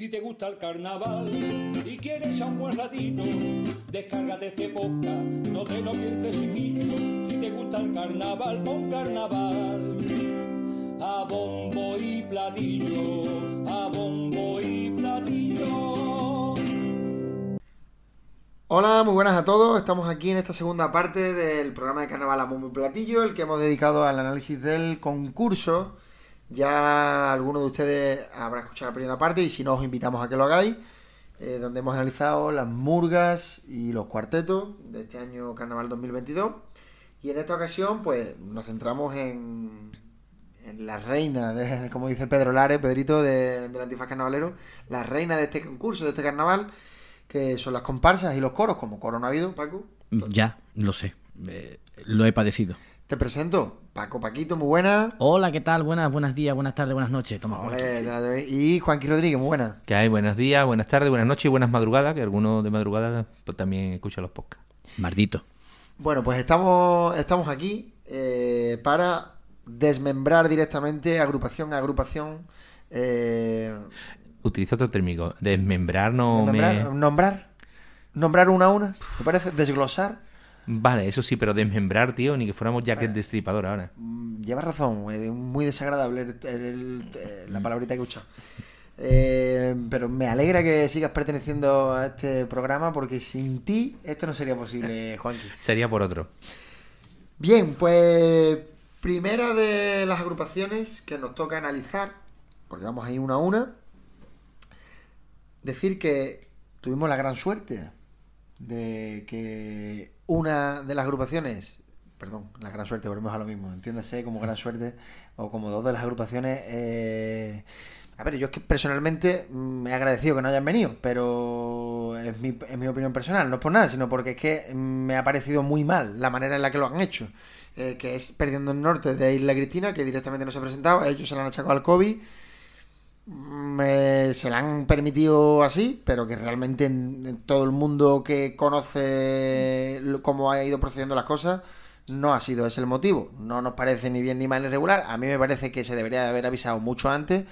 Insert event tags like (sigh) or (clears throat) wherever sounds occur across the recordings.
Si te gusta el carnaval y quieres a un buen ratito, descárgate este podcast, no te lo pienses. Si te gusta el carnaval, pon carnaval. A bombo y platillo, a bombo y platillo. Hola, muy buenas a todos. Estamos aquí en esta segunda parte del programa de Carnaval a Bombo y Platillo, el que hemos dedicado al análisis del concurso. Ya alguno de ustedes habrá escuchado la primera parte y si no os invitamos a que lo hagáis, eh, donde hemos analizado las murgas y los cuartetos de este año Carnaval 2022. Y en esta ocasión, pues nos centramos en, en la reina, de, (laughs) como dice Pedro Lares, Pedrito de, del Antifaz Carnavalero, la reina de este concurso, de este carnaval, que son las comparsas y los coros, como coro no ha habido, Paco. Ya, lo sé. Eh, lo he padecido. Te presento, Paco Paquito, muy buena. Hola, ¿qué tal? Buenas, buenos días, buenas tardes, buenas noches. Toma, Ole, y Juanqui Rodríguez, muy buena. Que hay buenos días, buenas tardes, buenas noches y buenas madrugadas, que algunos de madrugada pues, también escuchan los podcasts. Maldito. Bueno, pues estamos, estamos aquí eh, para desmembrar directamente agrupación a agrupación. Eh, Utilizo otro término, desmembrar no desmembrar, me... Nombrar. Nombrar una a una. ¿Te parece? Desglosar. Vale, eso sí, pero desmembrar, tío, ni que fuéramos Jack el Destripador ahora. Mm, Llevas razón, es muy desagradable el- el- el- la palabrita que he escuchado. Eh, pero me alegra que sigas perteneciendo a este programa porque sin ti esto no sería posible, (laughs) Juanqui. Sería por otro. Bien, pues primera de las agrupaciones que nos toca analizar, porque vamos a ir una a una, decir que tuvimos la gran suerte de que una de las agrupaciones, perdón, la gran suerte, volvemos a lo mismo, entiéndase como gran suerte o como dos de las agrupaciones. eh, a ver, yo es que personalmente mm, me he agradecido que no hayan venido, pero es mi, es mi opinión personal, no es por nada, sino porque es que mm, me ha parecido muy mal la manera en la que lo han hecho, eh, que es perdiendo el norte de Isla Cristina, que directamente no se ha presentado, ellos se lo han achacado al COVID, mm, eh, se la han permitido así, pero que realmente en, todo el mundo que conoce cómo ha ido procediendo las cosas, no ha sido ese el motivo. No nos parece ni bien ni mal ni regular. A mí me parece que se debería de haber avisado mucho antes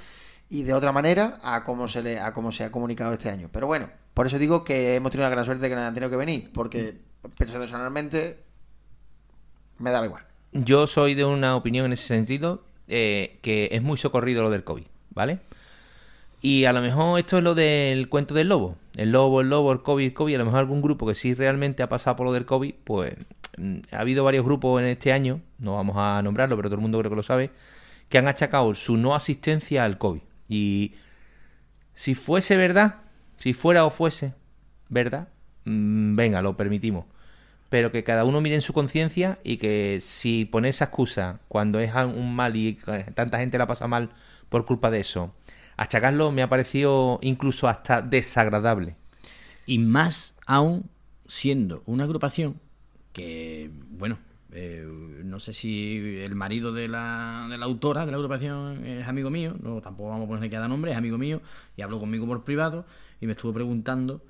y de otra manera a cómo se le a cómo se ha comunicado este año. Pero bueno, por eso digo que hemos tenido la gran suerte de que no han tenido que venir, porque personalmente me daba igual. Yo soy de una opinión en ese sentido, eh, que es muy socorrido lo del COVID, ¿vale? Y a lo mejor esto es lo del cuento del lobo. El lobo, el lobo, el COVID, el COVID. A lo mejor algún grupo que sí realmente ha pasado por lo del COVID, pues mm, ha habido varios grupos en este año, no vamos a nombrarlo, pero todo el mundo creo que lo sabe, que han achacado su no asistencia al COVID. Y si fuese verdad, si fuera o fuese verdad, mm, venga, lo permitimos. Pero que cada uno mire en su conciencia y que si pone esa excusa cuando es un mal y tanta gente la pasa mal por culpa de eso, achacarlo me ha parecido incluso hasta desagradable. Y más aún siendo una agrupación que, bueno, eh, no sé si el marido de la, de la autora de la agrupación es amigo mío, no tampoco vamos a poner que da nombre, es amigo mío y habló conmigo por privado y me estuvo preguntando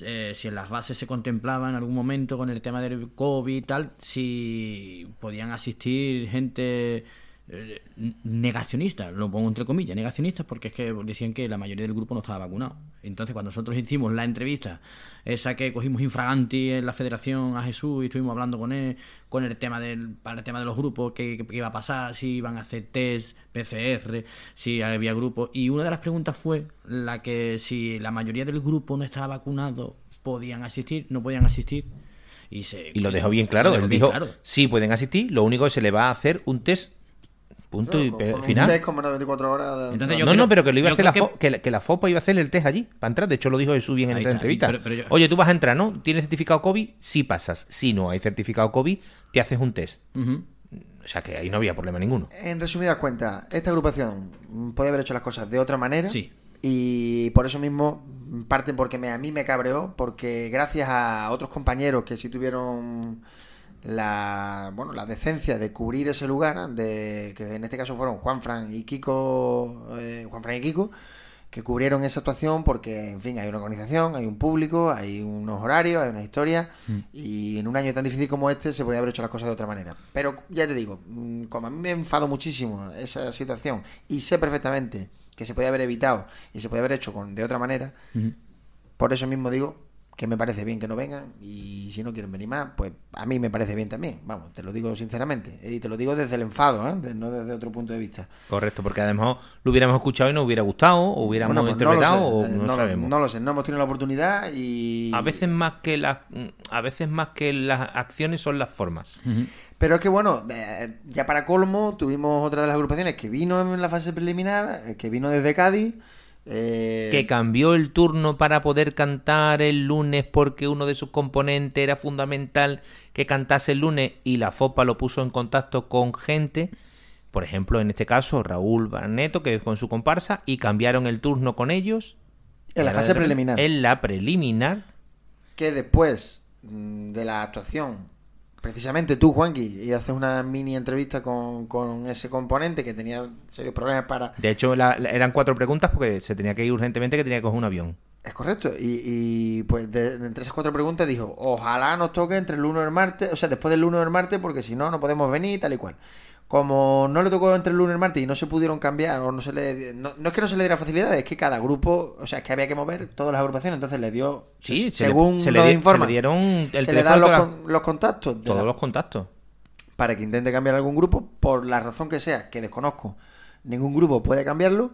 eh, si en las bases se contemplaba en algún momento con el tema del COVID y tal, si podían asistir gente negacionistas, lo pongo entre comillas, negacionistas, porque es que decían que la mayoría del grupo no estaba vacunado. Entonces, cuando nosotros hicimos la entrevista, esa que cogimos infraganti en la federación a Jesús y estuvimos hablando con él, con el tema del, para el tema de los grupos, qué, qué iba a pasar, si iban a hacer test, PCR, si había grupos. Y una de las preguntas fue la que si la mayoría del grupo no estaba vacunado, podían asistir, no podían asistir. Y, se, Y lo dejó bien claro. Él dijo, claro. sí pueden asistir, lo único que se le va a hacer un test, punto y Con- con un final. test como en 24 horas. de- Entonces yo no, creo- no, pero que lo iba a hacer la, fo- que, la- que la FOPA iba a hacer el test allí, para entrar. De hecho, lo dijo Jesús bien en esa entrevista. pero- pero yo- Oye, tú vas a entrar, ¿no? ¿Tienes certificado COVID? Sí pasas. Si no hay certificado COVID, te haces un test. Ujú. O sea que ahí no había problema ninguno. En resumidas cuentas, esta agrupación podía haber hecho las cosas de otra manera. Sí. Y por eso mismo, parte porque me, a mí me cabreó, porque gracias a otros compañeros que sí tuvieron la bueno la decencia de cubrir ese lugar, de que en este caso fueron Juan Fran y Kiko, eh, Juan Fran y Kiko, que cubrieron esa actuación porque, en fin, hay una organización, hay un público, hay unos horarios, hay una historia y en un año tan difícil como este se podía haber hecho las cosas de otra manera. Pero ya te digo, mm, como a mí me enfado muchísimo esa situación y sé perfectamente que se podía haber evitado y se podía haber hecho con, de otra manera, por eso mismo digo que me parece bien que no vengan y si no quieren venir más, pues a mí me parece bien también. Vamos, te lo digo sinceramente y te lo digo desde el enfado, ¿eh? no desde otro punto de vista. Correcto, porque además lo hubiéramos escuchado y nos hubiera gustado o hubiéramos Bueno, pues interpretado no lo o sé, no, sabemos. No lo sé, no hemos tenido la oportunidad y... A veces más que las a veces más que las acciones son las formas. Pero es que bueno, eh, ya para colmo tuvimos otra de las agrupaciones que vino en la fase preliminar, eh, que vino desde Cádiz. Eh, Que cambió el turno para poder cantar el lunes porque uno de sus componentes era fundamental que cantase el lunes y la FOPA lo puso en contacto con gente, por ejemplo, en este caso Raúl Barneto, que es con su comparsa, y cambiaron el turno con ellos. En la fase preliminar. En la preliminar. que después mm, de la actuación, precisamente tú, Juanqui, y haces una mini entrevista con, con ese componente que tenía serios problemas para... De hecho, la- la- eran cuatro preguntas porque se tenía que ir urgentemente, que tenía que coger un avión. Es correcto. Y, y, pues de, de entre esas cuatro preguntas dijo, ojalá nos toque entre el lunes y el martes, o sea, después del lunes y el martes, porque si no, no podemos venir, tal y cual. Como no le tocó entre el lunes y el martes y no se pudieron cambiar, o no se le... No, no es que no se le diera facilidad, es que cada grupo, o sea, es que había que mover todas las agrupaciones, entonces le dio... Sí, se le- según se le, informa, se le dieron el se le dan los, la- los contactos todos la- los contactos. para que intente cambiar algún grupo, por la razón que sea, que desconozco. Ningún grupo puede cambiarlo.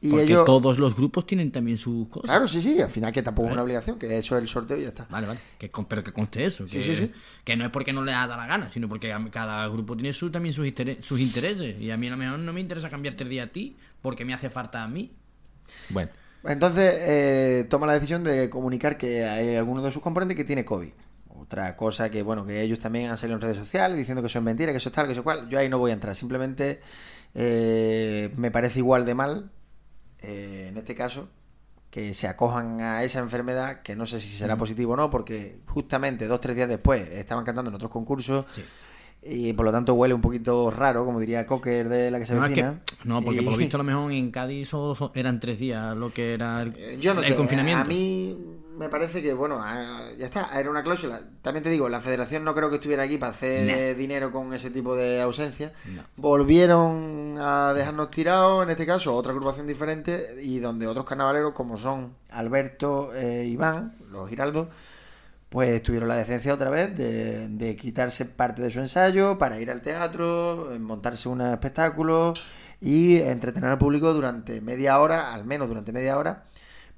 Y Porque ellos... todos los grupos tienen también sus cosas. Claro, sí, sí, al final que tampoco es una obligación, que eso es el sorteo y ya está. Vale, vale. Que pero que conste eso. Que, Sí, sí, sí. que no es porque no le da la gana, sino porque cada grupo tiene su, también sus intereses. Y a mí a lo mejor no me interesa cambiarte el día a ti porque me hace falta a mí. Bueno, Entonces eh, toma la decisión de comunicar que hay alguno de sus componentes que tiene COVID. Otra cosa que, bueno, que ellos también han salido en redes sociales diciendo que eso es mentira, que eso es tal, que eso es cual. Yo ahí no voy a entrar. Simplemente eh, me parece igual de mal, eh, en este caso, que se acojan a esa enfermedad, que no sé si será positivo o no, porque justamente dos, tres días después estaban cantando en otros concursos. Sí. Y por lo tanto huele un poquito raro, como diría Cocker de la que se No, es que- vecina. no, porque Y- por lo visto a lo (laughs) mejor en Cádiz solo so- eran tres días lo que era el, Eh, Yo no el sé, confinamiento. a mí me parece que, bueno, ah, ya está, era una cláusula. También te digo, la federación no creo que estuviera aquí para hacer No. dinero con ese tipo de ausencia. No. Volvieron a dejarnos tirados, en este caso, otra agrupación diferente, y donde otros carnavaleros, como son Alberto e Iván, los Giraldos, pues tuvieron la decencia otra vez de, de quitarse parte de su ensayo para ir al teatro, eh, montarse un espectáculo y entretener al público durante media hora, al menos durante media hora,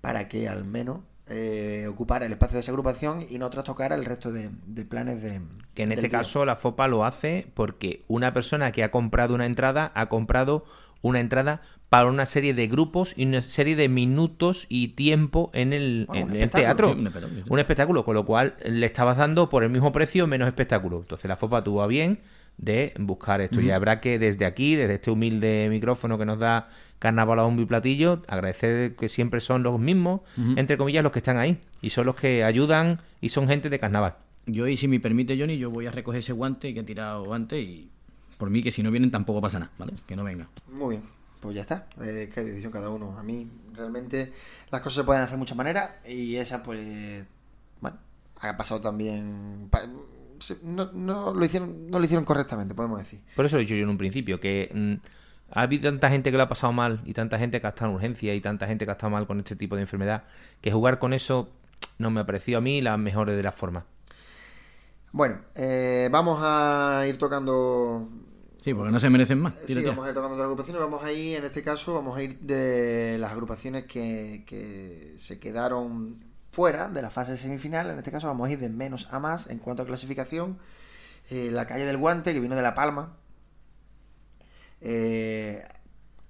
para que al menos eh, ocupara el espacio de esa agrupación y no trastocara el resto de, de planes de... que en este día. caso la FOPA lo hace porque una persona que ha comprado una entrada ha comprado una entrada para una serie de grupos y una serie de minutos y tiempo en el, Bueno, en un el espectáculo, teatro. sí, un espectáculo, sí. Un espectáculo, con lo cual le estabas dando por el mismo precio menos espectáculo. Entonces la FOPA tuvo a bien de buscar esto. Y habrá que desde aquí, desde este humilde micrófono que nos da Carnaval a un platillo, agradecer que siempre son los mismos, entre comillas, los que están ahí. Y son los que ayudan y son gente de carnaval. Yo, y si me permite, Johnny, yo voy a recoger ese guante que he tirado antes y por mí que si no vienen tampoco pasa nada, ¿vale? Que no vengan. Muy bien, pues ya está. Eh, qué decisión cada uno. A mí realmente las cosas se pueden hacer de muchas maneras y esa pues, bueno, ha pasado también... pa- se- No, no lo hicieron, no lo hicieron correctamente, podemos decir. Por eso lo he dicho yo en un principio, que mm, ha habido tanta gente que lo ha pasado mal y tanta gente que ha estado en urgencia y tanta gente que ha estado mal con este tipo de enfermedad, que jugar con eso no me ha parecido a mí la mejor de las formas. Bueno, eh, vamos a ir tocando Sí, porque no se merecen más. Sí, vamos a ir tocando otras agrupaciones. Vamos a ir, en este caso, vamos a ir de las agrupaciones que, que se quedaron fuera de la fase semifinal. En este caso, vamos a ir de menos a más en cuanto a clasificación. Eh, la calle del Guante, que vino de La Palma. Eh,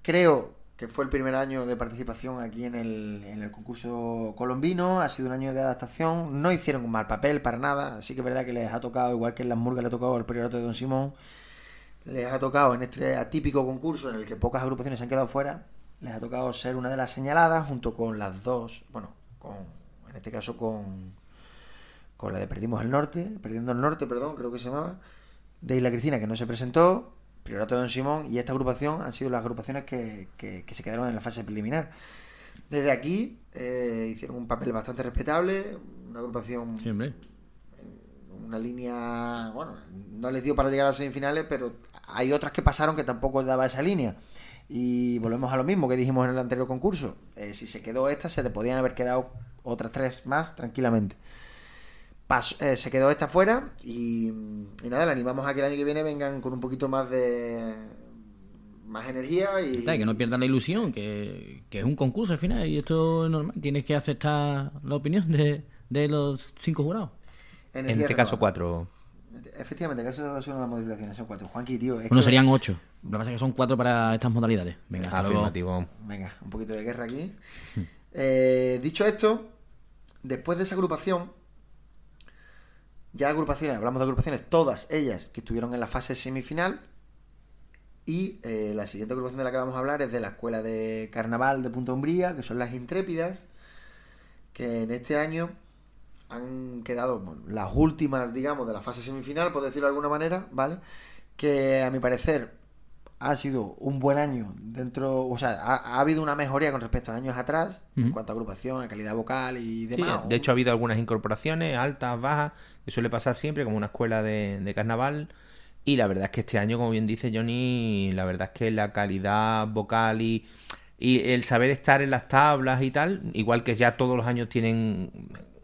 creo que fue el primer año de participación aquí en el, en el concurso colombino. Ha sido un año de adaptación. No hicieron un mal papel para nada. Sí que es verdad que les ha tocado, igual que en las Murgas le ha tocado al Priorato de Don Simón les ha tocado en este atípico concurso en el que pocas agrupaciones se han quedado fuera, les ha tocado ser una de las señaladas junto con las dos, bueno, con, en este caso con, con la de Perdimos el Norte, Perdiendo el Norte, perdón, creo que se llamaba, de Isla Cristina, que no se presentó, Priorato de Don Simón y esta agrupación han sido las agrupaciones que, que- que se quedaron en la fase preliminar. Desde aquí eh, hicieron un papel bastante respetable, una agrupación Sí, hombre. una línea, bueno, no les dio para llegar a las semifinales, pero hay otras que pasaron que tampoco daba esa línea. Y volvemos a lo mismo que dijimos en el anterior concurso. Eh, si se quedó esta, se te podían haber quedado otras tres más tranquilamente. Paso- eh, se quedó esta fuera y, y nada, le animamos a que el año que viene vengan con un poquito más de más energía y, que no pierdas la ilusión, que, que es un concurso al final y esto es normal. Tienes que aceptar la opinión de, de los cinco jurados. En este caso, cuatro. Efectivamente, es una de las modificaciones, son cuatro. Juanqui, tío, es Bueno, que- serían ocho. Lo que pasa es que son cuatro para estas modalidades. Venga, hasta luego. Venga, un poquito de guerra aquí. (laughs) Eh, dicho esto, después de esa agrupación, ya agrupaciones, hablamos de agrupaciones, todas ellas que estuvieron en la fase semifinal. Y eh, la siguiente agrupación de la que vamos a hablar es de la Escuela de Carnaval de Punta Umbría, que son las Intrépidas, que en este año han quedado bueno, las últimas, digamos, de la fase semifinal, por decirlo de alguna manera, ¿vale? Que a mi parecer ha sido un buen año dentro, o sea, ha, ha habido una mejoría con respecto a años atrás, en cuanto a agrupación, a calidad vocal y Sí, demás. de hecho, ha habido algunas incorporaciones, altas, bajas, que suele pasar siempre, como una escuela de, de carnaval. Y la verdad es que este año, como bien dice Johnny, la verdad es que la calidad vocal y, y el saber estar en las tablas y tal, igual que ya todos los años tienen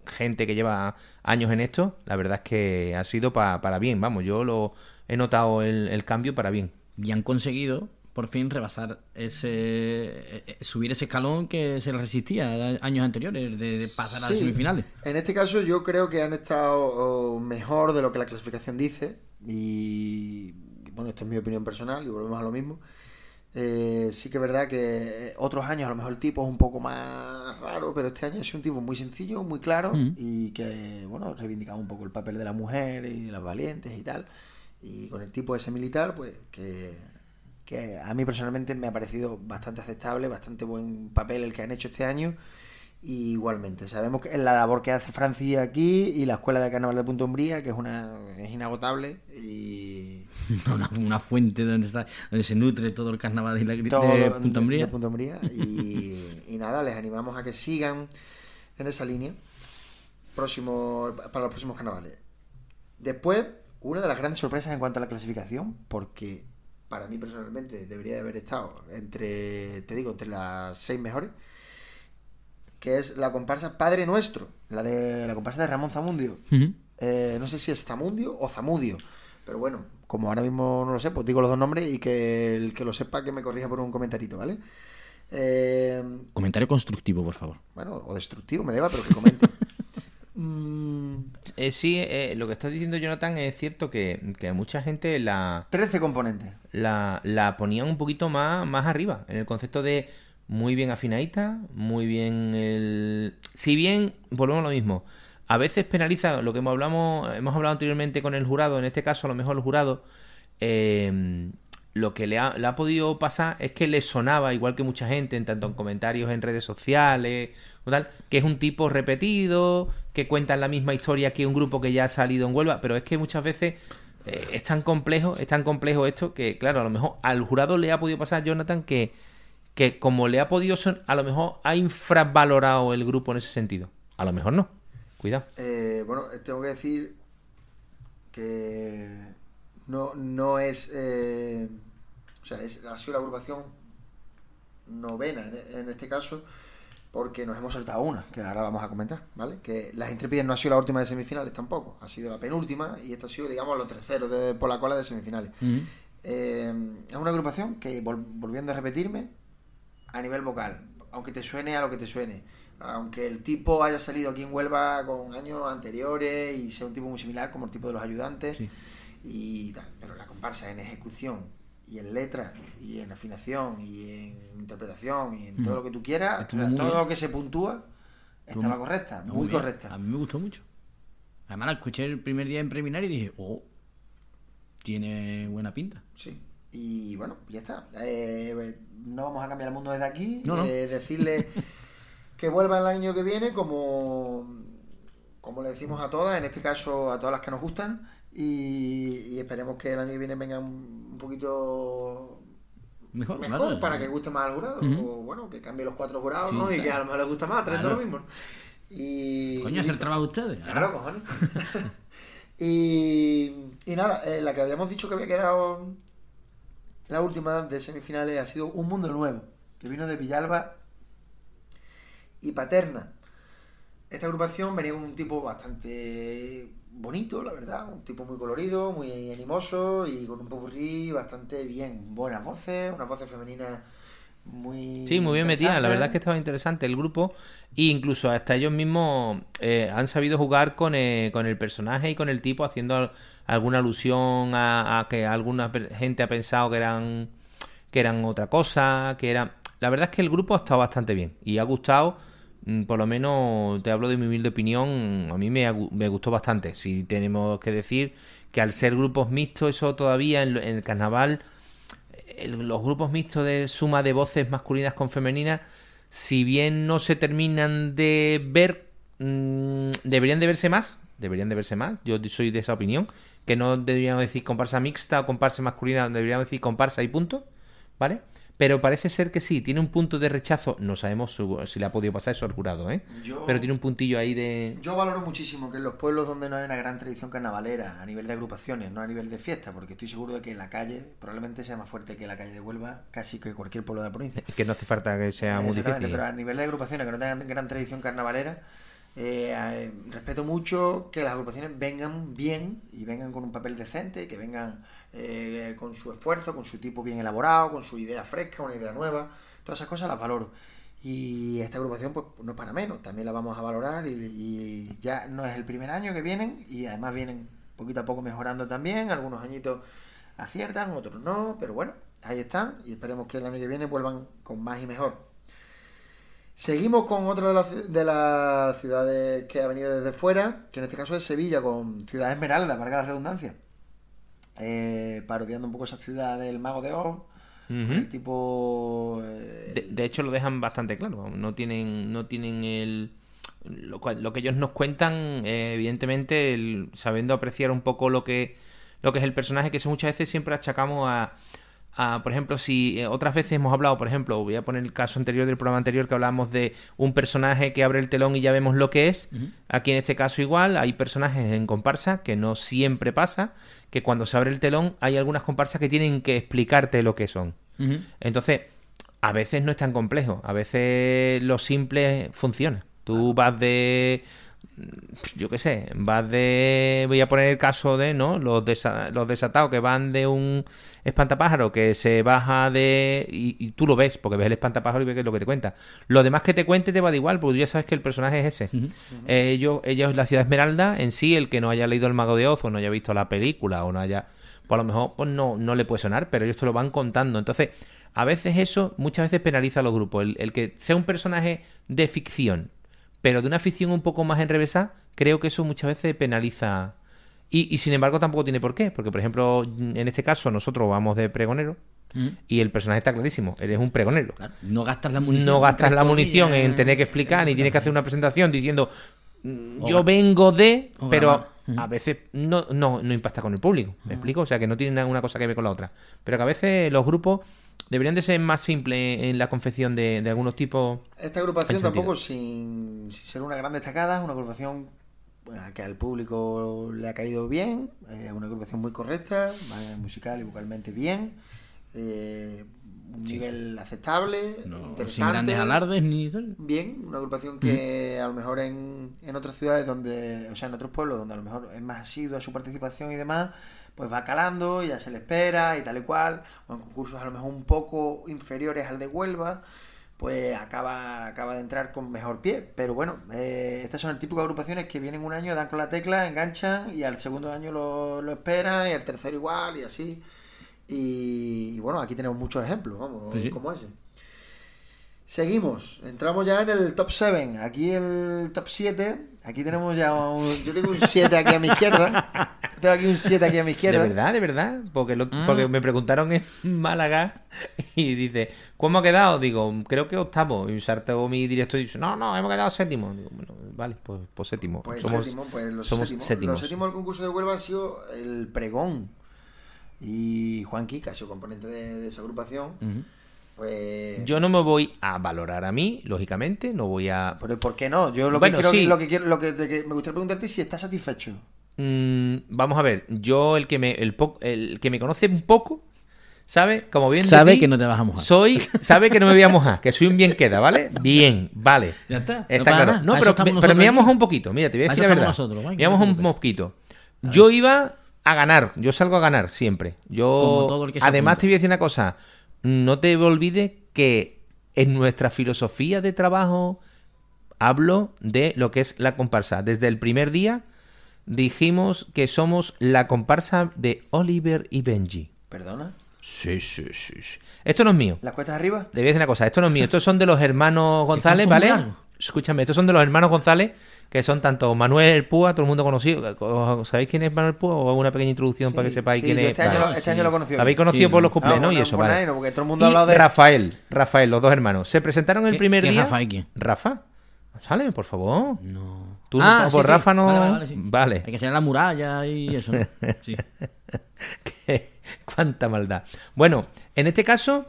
gente que lleva años en esto, la verdad es que ha sido pa- para bien, vamos, yo lo he notado el, el cambio para bien. Y han conseguido, por fin, rebasar ese. eh, eh, subir ese escalón que se le resistía años anteriores, de, de pasar a las semifinales. En este caso yo creo que han estado mejor de lo que la clasificación dice y bueno, esto es mi opinión personal y volvemos a lo mismo. Eh, sí que es verdad que eh, otros años a lo mejor el tipo es un poco más raro, pero este año es un tipo muy sencillo, muy claro Mm. y que, bueno, reivindicaba un poco el papel de la mujer y de las valientes y tal. Y con el tipo ese militar, pues que, que a mí personalmente me ha parecido bastante aceptable, bastante buen papel el que han hecho este año. Y igualmente, sabemos que es la labor que hace Francia aquí y la escuela de carnaval de Punta Umbría, que es una es inagotable y (laughs) Una, una fuente donde está donde se nutre todo el carnaval y la de de- Punta Umbría. de Umbría. Y, (laughs) y nada, les animamos a que sigan en esa línea próximo, para los próximos carnavales. Después, una de las grandes sorpresas en cuanto a la clasificación, porque para mí personalmente debería de haber estado entre, te digo, entre las seis mejores, que es la comparsa Padre Nuestro, la de la comparsa de Ramón Zamundio. Eh, no sé si es Zamundio o Zamudio, pero bueno, como ahora mismo no lo sé, pues digo los dos nombres y que el que lo sepa que me corrija por un comentarito, ¿vale? Eh, Comentario constructivo, por favor. bueno, o destructivo, me deba, pero que comente. (laughs) Mm, Eh, sí, eh, lo que está diciendo Jonathan es cierto que, que mucha gente la, 13 componentes. la, la ponían un poquito más, más arriba, en el concepto de muy bien afinadita, muy bien el... Si bien, volvemos a lo mismo, a veces penaliza lo que hemos, hablamos, hemos hablado anteriormente con el jurado, en este caso a lo mejor el jurado, eh, lo que le ha, le ha podido pasar es que le sonaba, igual que mucha gente, en tanto en comentarios en redes sociales, tal, que es un tipo repetido, que cuentan la misma historia que un grupo que ya ha salido en Huelva, pero es que muchas veces eh, es tan complejo, es tan complejo esto que, claro, a lo mejor al jurado le ha podido pasar, Jonathan, que, que como le ha podido son, a lo mejor ha infravalorado el grupo en ese sentido. A lo mejor no. Cuidado. Eh, bueno, tengo que decir que no, no es. eh, o sea, es, ha sido la agrupación novena en, en este caso, porque nos hemos saltado una, que ahora vamos a comentar, ¿vale? Que las Intrépidas no ha sido la última de semifinales tampoco, ha sido la penúltima y esta ha sido, digamos, los terceros de, por la cola de semifinales. Eh, es una agrupación que, vol- volviendo a repetirme, a nivel vocal, aunque te suene a lo que te suene, aunque el tipo haya salido aquí en Huelva con años anteriores y sea un tipo muy similar como el tipo de los ayudantes, Sí. Y tal, pero la comparsa en ejecución y en letra y en afinación y en interpretación y en todo Mm. lo que tú quieras, todo bien. lo que se puntúa estaba correcta, muy correcta. A mí me gustó mucho. Además, la escuché el primer día en preliminar y dije, oh, tiene buena pinta. Sí. Y bueno, ya está. Eh, no vamos a cambiar el mundo desde aquí. No, no. Eh, decirle (laughs) que vuelva el año que viene como, como le decimos a todas, en este caso a todas las que nos gustan. Y, y esperemos que el año que viene vengan un poquito Mejor, mejor claro. para que guste más al jurado. O bueno, que cambie los cuatro jurados, Sí, ¿no? Y que a lo mejor les gusta más, trayendo Claro. lo mismo. Y, Coño, hacer trabajo ustedes. Claro, cojones. (laughs) (laughs) y, y nada, eh, la que habíamos dicho que había quedado la última de semifinales ha sido Un Mundo Nuevo, que vino de Villalba y Paterna. Esta agrupación venía un tipo bastante bonito, la verdad, un tipo muy colorido, muy animoso y con un popurrí bastante bien, buenas voces, unas voces femeninas muy Sí, muy bien metida. La verdad es que estaba interesante el grupo. E incluso hasta ellos mismos eh, han sabido jugar con, eh, con el personaje y con el tipo, haciendo al- alguna alusión a, que alguna gente ha pensado que eran que eran otra cosa, que era. La verdad es que el grupo ha estado bastante bien y ha gustado. Mm, Por lo menos te hablo de mi humilde opinión, a mí me, gustó bastante. Si tenemos que decir que al ser grupos mixtos, eso todavía en, en el carnaval los grupos mixtos de suma de voces masculinas con femeninas, si bien no se terminan de ver, mm, deberían de verse más, deberían de verse más, yo soy de esa opinión, que no deberíamos decir comparsa mixta o comparsa masculina, deberíamos decir comparsa y punto, ¿vale? Pero parece ser que sí, tiene un punto de rechazo, no sabemos su- si le ha podido pasar eso al jurado, ¿eh? Yo- Pero tiene un puntillo ahí de... Yo valoro muchísimo que en los pueblos donde no hay una gran tradición carnavalera, a nivel de agrupaciones, no a nivel de fiesta, porque estoy seguro de que la calle probablemente sea más fuerte que la calle de Huelva, casi que cualquier pueblo de la provincia. que no hace falta que sea muy Exactamente, difícil. Pero a nivel de agrupaciones que no tengan gran tradición carnavalera, eh, eh, respeto mucho que las agrupaciones vengan bien y vengan con un papel decente, que vengan eh, con su esfuerzo, con su tipo bien elaborado, con su idea fresca, una idea nueva. Todas esas cosas las valoro. Y esta agrupación, pues no es para menos, también la vamos a valorar y, ya no es el primer año que vienen y además vienen poquito a poco mejorando también. Algunos añitos aciertan, otros no, pero bueno, ahí están y esperemos que el año que viene vuelvan con más y mejor. Seguimos con otra de las, de las ciudades que ha venido desde fuera, que en este caso es Sevilla, con Ciudad Esmeralda, valga la redundancia. Eh, parodiando un poco esa ciudad del Mago de Oz, el tipo... eh, De, de hecho lo dejan bastante claro, no tienen, no tienen el lo, que ellos nos cuentan, eh, evidentemente, el- sabiendo apreciar un poco lo que, lo que es el personaje, que eso muchas veces siempre achacamos a, a, por ejemplo, si eh, otras veces hemos hablado, por ejemplo, voy a poner el caso anterior del programa anterior que hablábamos de un personaje que abre el telón y ya vemos lo que es. Aquí en este caso igual, hay personajes en comparsa que no siempre pasa, que cuando se abre el telón hay algunas comparsas que tienen que explicarte lo que son. Entonces, a veces no es tan complejo, a veces lo simple funciona. Tú vas de, yo qué sé, vas de, voy a poner el caso de, ¿no? Los, desa- los desatados que van de un espantapájaro que se baja de, y, y tú lo ves, porque ves el espantapájaro y ves lo que te cuenta. Lo demás que te cuente te va de igual, porque tú ya sabes que el personaje es ese. Eh, ellos, ellos, la ciudad Esmeralda, en sí, el que no haya leído El Mago de Oz o no haya visto la película o no haya pues a lo mejor pues no, no le puede sonar, pero ellos te lo van contando. Entonces, a veces eso muchas veces penaliza a los grupos. El, el que sea un personaje de ficción, pero de una ficción un poco más enrevesada, creo que eso muchas veces penaliza. Y, y sin embargo tampoco tiene por qué, porque por ejemplo, en este caso nosotros vamos de pregonero Ujú. y el personaje está clarísimo, eres un pregonero. Claro, No gastas la munición. No gastas la munición en tener que explicar, ni tienes que hacer una presentación diciendo "Mm, yo vengo de, pero a veces no, no, no impacta con el público. ¿Me explico? O sea, que no tiene una cosa que ver con la otra. Pero que a veces los grupos deberían de ser más simples en la confección de, de algunos tipos. Esta agrupación tampoco, sin, sin ser una gran destacada, es una agrupación que al público le ha caído bien, es una agrupación muy correcta, musical y vocalmente bien, eh, un nivel aceptable, No, sin interesante. grandes alardes ni. Bien, una agrupación que a lo mejor en, en otras ciudades donde, o sea, en otros pueblos donde a lo mejor es más asidua su participación y demás, pues va calando, ya se le espera y tal y cual, o en concursos a lo mejor un poco inferiores al de Huelva, pues acaba, acaba de entrar con mejor pie. Pero bueno, eh, estas son el tipo de agrupaciones que vienen un año, dan con la tecla, enganchan y al segundo año lo, lo esperan y al tercero igual y así. Y, y bueno, aquí tenemos muchos ejemplos, vamos, sí. como ese. Seguimos, entramos ya en el top 7. Aquí el top 7. Aquí tenemos ya un. Yo tengo un 7 aquí a mi izquierda. (laughs) Tengo aquí un 7 aquí a mi izquierda. De verdad, de verdad. Porque, lo- Ah. porque me preguntaron en (laughs) Málaga y dice, ¿cómo ha quedado? Digo, creo que octavo. Y saltó mi director y dice, no, no, hemos quedado séptimo. Digo, bueno, vale, pues, pues séptimo. Pues somos séptimo, pues los somos séptimos. séptimos. Los séptimos del concurso de Huelva han sido el pregón. Y que ha sido componente de, de esa agrupación, pues. Yo no me voy a valorar a mí, lógicamente. No voy a... Pero ¿por qué no? Yo lo Bueno, que quiero, sí. lo que quiero, lo que me gustaría preguntarte es si estás satisfecho. Mm, vamos a ver, yo el que me el, po- el que me conoce un poco ¿Sabe? Como bien Sabe que no te vas a mojar. Soy, sabe que no me voy a mojar, que soy un bien queda, ¿vale? (laughs) Bien, vale. Ya está, no Está pasa claro. nada. No, pero, pero nosotros me voy a aquí. mojar un poquito. Mira, te voy a decir la verdad. nosotros, me no un mosquito. Yo iba a ganar, yo salgo a ganar siempre. Yo, Como todo el que se además apunta. te voy a decir una cosa, no te olvides que en nuestra filosofía de trabajo hablo de lo que es la comparsa. Desde el primer día dijimos que somos la comparsa de Oliver y Benji. ¿Perdona? Sí, sí, sí. sí. Esto no es mío. ¿Las cuestas arriba? Te voy a decir una cosa, esto no es mío, estos son de los hermanos (laughs) González, ¿vale? Escúchame, estos son de los hermanos González, que son tanto Manuel Púa, todo el mundo conocido. ¿Sabéis quién es Manuel Púa? ¿O una pequeña introducción para que sepáis sí, quién es? Este, año, Vale. lo, este año lo conocí. ¿Lo habéis conocido Sí, por los no. cumpleaños Ah, y bueno, eso, vale. no, porque todo el mundo ha hablado de- Rafael, Rafael, los dos hermanos. Se presentaron el ¿Qué- primer qué día. Rafa y quién? Rafa, sáleme, por favor. No. Tú no- ah, por sí, sí. Rafa no- Vale, vale, vale, sí. Vale. Hay que ser la muralla y eso, ¿no? (laughs) Sí. (laughs) Cuánta maldad. Bueno, en este caso,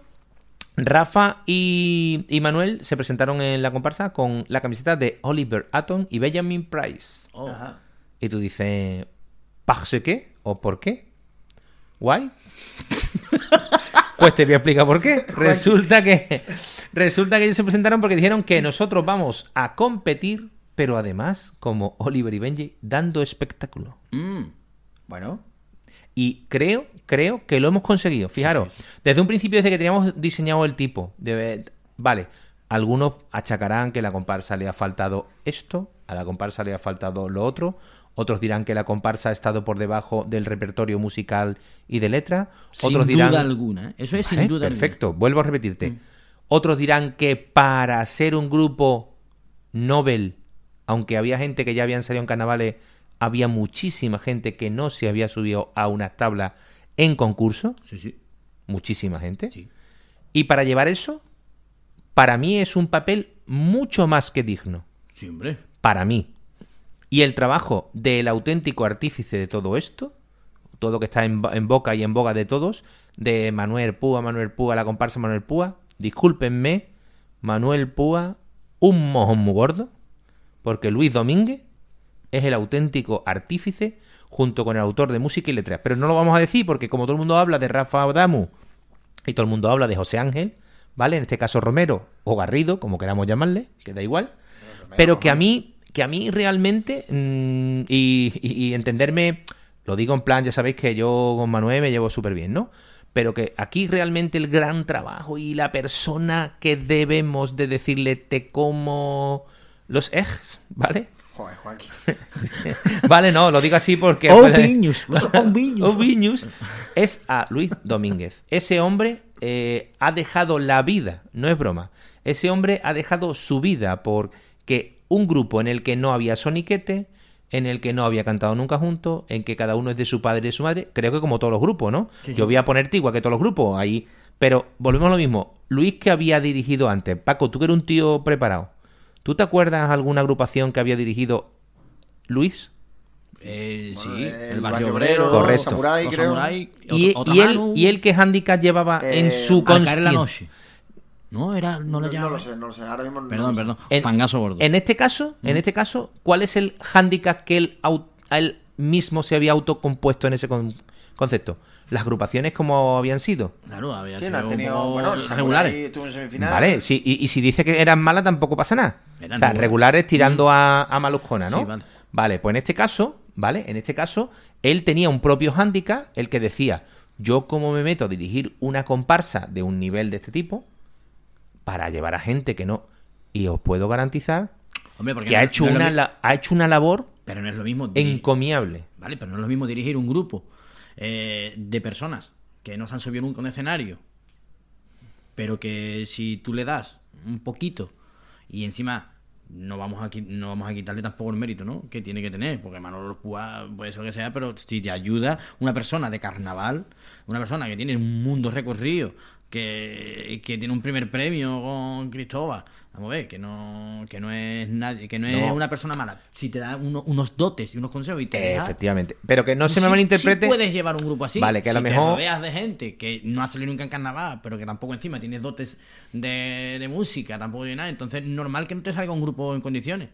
Rafa y, y Manuel se presentaron en la comparsa con la camiseta de Oliver Atom y Benjamin Price. Oh. Ajá. Y tú dices, ¿parce qué? ¿O por qué? ¿Why? (laughs) pues te voy a explicar por qué. Resulta que, resulta que ellos se presentaron porque dijeron que nosotros vamos a competir, pero además, como Oliver y Benji, dando espectáculo. Mm. Bueno, Y creo, creo que lo hemos conseguido. Fijaros, desde un principio, desde que teníamos diseñado el tipo, de, vale, algunos achacarán que la comparsa le ha faltado esto, a la comparsa le ha faltado lo otro, otros dirán que la comparsa ha estado por debajo del repertorio musical y de letra, Sin otros dirán... duda alguna. ¿eh? Eso es sin duda Perfecto, vuelvo a repetirte. Otros dirán que para ser un grupo Nobel, aunque había gente que ya habían salido en carnavales, había muchísima gente que no se había subido a una tabla en concurso. Sí, sí. Muchísima gente. Sí. Y para llevar eso, para mí es un papel mucho más que digno. Sí, hombre. Para mí. Y el trabajo del auténtico artífice de todo esto, todo que está en, en boca y en boga de todos, de Manuel Púa, Manuel Púa, la comparsa Manuel Púa, discúlpenme, Manuel Púa, un mojón muy gordo, porque Luis Domínguez es el auténtico artífice junto con el autor de música y letras. Pero no lo vamos a decir porque como todo el mundo habla de Rafa Damu y todo el mundo habla de José Ángel, ¿vale? En este caso Romero o Garrido, como queramos llamarle, que da igual. Pero que a mí, que a mí realmente, mm, y, y- y entenderme, lo digo en plan, ya sabéis que yo con Manuel me llevo súper bien, ¿no? Pero que aquí realmente el gran trabajo y la persona que debemos de decirle te como los ejes, ¿vale? joder, Joaquín. (laughs) Vale, no, lo digo así porque... Oh, puede- Viñus, los (laughs) oh, Viñus. Oviñus es a Luis Domínguez. Ese hombre eh, ha dejado la vida, no es broma. Ese hombre ha dejado su vida porque un grupo en el que no había soniquete, en el que no había cantado nunca juntos, en que cada uno es de su padre y de su madre, creo que como todos los grupos, ¿no? Sí, sí. Yo voy a ponerte igual que todos los grupos ahí. Pero volvemos a lo mismo. Luis que había dirigido antes. Paco, tú que eres un tío preparado. ¿Tú te acuerdas alguna agrupación que había dirigido Luis? Eh, sí, el, el barrio Barrio obrero, Correcto. Samurai, los creo. Samurai, y, y él, Otamanu, y él qué handicap llevaba en Eh, su al caer en la consciencia. noche. No, era, no No, lo sé, no lo sé. Ahora mismo no Perdón, perdón. En- Fangaso gordo. En este caso, en este caso, ¿cuál es el handicap que él, él mismo se había autocompuesto en ese con- concepto? Las agrupaciones como habían sido. Claro, había Sí, sido han tenido. Bueno, regulares. Vale, sí, y, y si dice que eran malas tampoco pasa nada. Eran o sea, regulares. tirando a, a maluscona, ¿no? Sí, vale. Vale, pues en este caso, ¿vale? En este caso, él tenía un propio hándicap, el que decía, yo como me meto a dirigir una comparsa de un nivel de este tipo, para llevar a gente que no... Y os puedo garantizar Hombre, porque que no- ha hecho, no una, la- ha hecho una labor Pero no es lo mismo. diri- encomiable. Vale, pero no es lo mismo dirigir un grupo eh, de personas que no se han subido nunca a un escenario, pero que si tú le das un poquito y encima no vamos a, no vamos a quitarle tampoco el mérito, ¿no? Que tiene que tener, porque Manolo Púa puede ser lo que sea, pero si te ayuda una persona de carnaval, una persona que tiene un mundo recorrido, que, que tiene un primer premio con Cristóbal, vamos a ver, que no, que no es nadie, que no, es una persona mala. Si te da uno- unos dotes y unos consejos y te deja, Efectivamente. Pero que no se me malinterprete. sí puedes llevar un grupo así. Vale, que a si lo te mejor- rodeas de gente que no ha salido nunca en carnaval, pero que tampoco encima tiene dotes de, de música, tampoco tiene nada. Entonces, normal que no te salga un grupo en condiciones.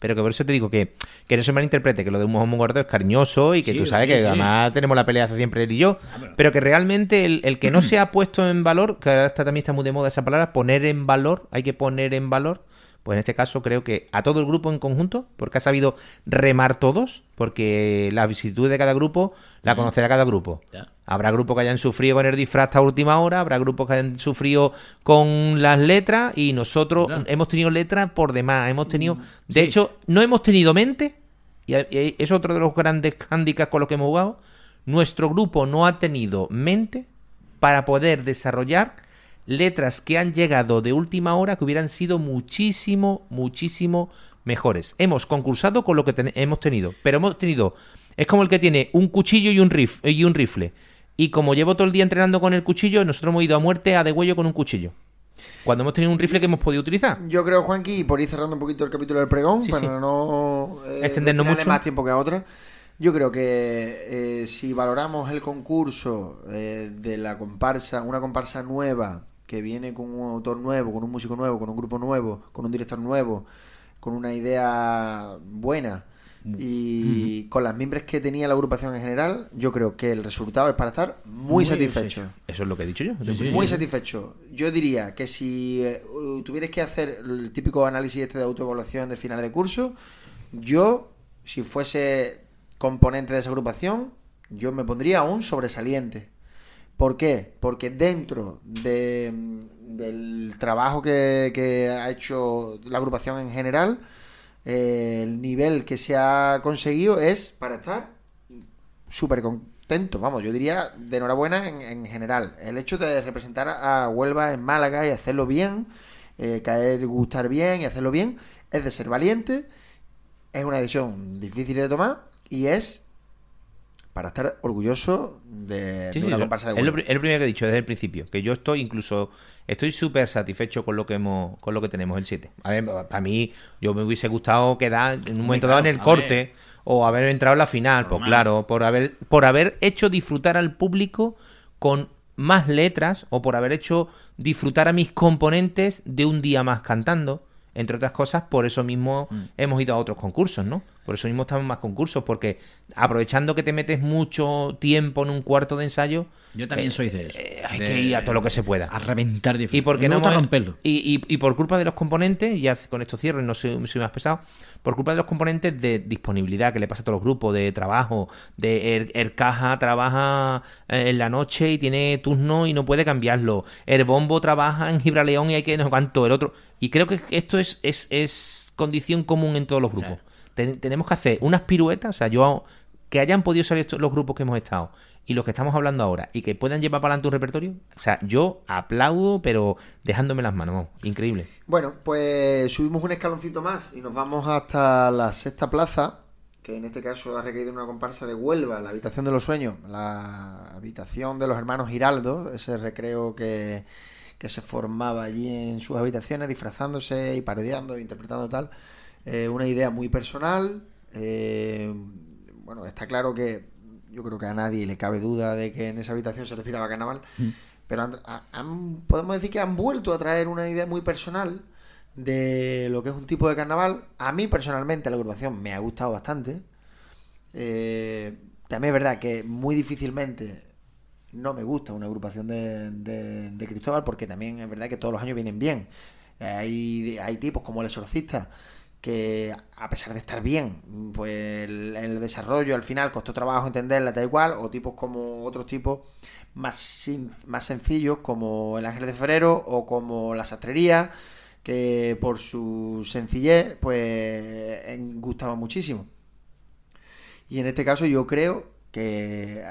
Pero que por eso te digo que, que no se malinterprete, que lo de un mojón muerto es cariñoso y que Sí, tú sabes sí, que sí. además tenemos la pelea hace siempre él y yo. pero... que realmente el, el que no (clears throat) se ha puesto en valor, que ahora está, también está muy de moda esa palabra, poner en valor, hay que poner en valor, pues en este caso creo que a todo el grupo en conjunto, porque ha sabido remar todos, porque la vicisitud de cada grupo la conocerá cada grupo. Habrá grupos que hayan sufrido con el disfraz hasta última hora, habrá grupos que hayan sufrido con las letras y nosotros hemos tenido letras por demás. Hemos tenido, de sí. hecho, no hemos tenido mente y es otro de los grandes hándicaps con los que hemos jugado. Nuestro grupo no ha tenido mente para poder desarrollar letras que han llegado de última hora que hubieran sido muchísimo, muchísimo mejores. Hemos concursado con lo que ten- hemos tenido, pero hemos tenido... Es como el que tiene un cuchillo y un, rif- y un rifle. Y como llevo todo el día entrenando con el cuchillo, nosotros hemos ido a muerte a degüello con un cuchillo. Cuando hemos tenido un rifle que hemos podido utilizar. Yo creo, Juanqui, y por ir cerrando un poquito el capítulo del pregón, Sí, para sí. no eh, Extendernos mucho. más tiempo que a otra, yo creo que eh, si valoramos el concurso eh, de la comparsa, una comparsa nueva, que viene con un autor nuevo, con un músico nuevo, con un grupo nuevo, con un director nuevo, con una idea buena y con las miembros que tenía la agrupación en general, yo creo que el resultado es para estar muy, Muy satisfecho. Eso es lo que he dicho yo. Sí, sí. Muy satisfecho. Yo diría que si eh, uh, tuvierais que hacer el típico análisis este de autoevaluación de final de curso, yo, si fuese componente de esa agrupación, yo me pondría un sobresaliente. ¿Por qué? Porque dentro de, mm, del trabajo que, que ha hecho la agrupación en general, el nivel que se ha conseguido es para estar súper contento, vamos, yo diría de enhorabuena en, en general. El hecho de representar a Huelva en Málaga y hacerlo bien, eh, caer, gustar bien y hacerlo bien, es de ser valiente, es una decisión difícil de tomar y es para estar orgulloso de, Sí, de sí, una yo- comparsa de es, lo, es lo primero que he dicho desde el principio, que yo estoy incluso, estoy súper satisfecho con lo que hemos, con lo que tenemos el 7. A ver, para mí, yo me hubiese gustado quedar en un momento dado en el corte ver. o haber entrado en la final, pues claro, por haber, por haber hecho disfrutar al público con más letras o por haber hecho disfrutar a mis componentes de un día más cantando. Entre otras cosas, por eso mismo Mm. hemos ido a otros concursos, ¿no? Por eso mismo estamos más concursos, porque aprovechando que te metes mucho tiempo en un cuarto de ensayo, Yo también soy de eso. eh, hay de- que ir a todo lo que se pueda. A reventar de Y porque no hemos- romperlo. Y, y- y por culpa de los componentes, y ya con esto cierro y no soy, soy más pesado, por culpa de los componentes de disponibilidad que le pasa a todos los grupos, de trabajo, de el, el caja trabaja eh, en la noche y tiene turno y no puede cambiarlo, el bombo trabaja en Gibraleón y hay que no cuánto, el otro. Y creo que esto es, es, es condición común en todos los grupos. Ten- tenemos que hacer unas piruetas, o sea, yo que hayan podido salir estos- los grupos que hemos estado y los que estamos hablando ahora y que puedan llevar para adelante un repertorio, o sea, yo aplaudo, pero dejándome las manos, increíble. Bueno, pues subimos un escaloncito más y nos vamos hasta la sexta plaza, que en este caso ha en una comparsa de Huelva, la habitación de los sueños, la habitación de los hermanos Giraldo, ese recreo que, que se formaba allí en sus habitaciones, disfrazándose y parodiando, interpretando tal. Eh, una idea muy personal. eh, bueno, está claro que yo creo que a nadie le cabe duda de que en esa habitación se respiraba carnaval. Pero han- ha- han- podemos decir que han vuelto a traer una idea muy personal de lo que es un tipo de carnaval. A mí personalmente la agrupación me ha gustado bastante. Eh, también es verdad que muy difícilmente no me gusta una agrupación de, de- de Cristóbal porque también es verdad que todos los años vienen bien. Hay, hay tipos como el exorcista que a pesar de estar bien, pues el, el desarrollo al final costó trabajo entenderla tal y cual, o tipos como otros tipos más, más sencillos como el Ángel de Febrero o como la Sastrería, que por su sencillez pues gustaba muchísimo. Y en este caso yo creo que,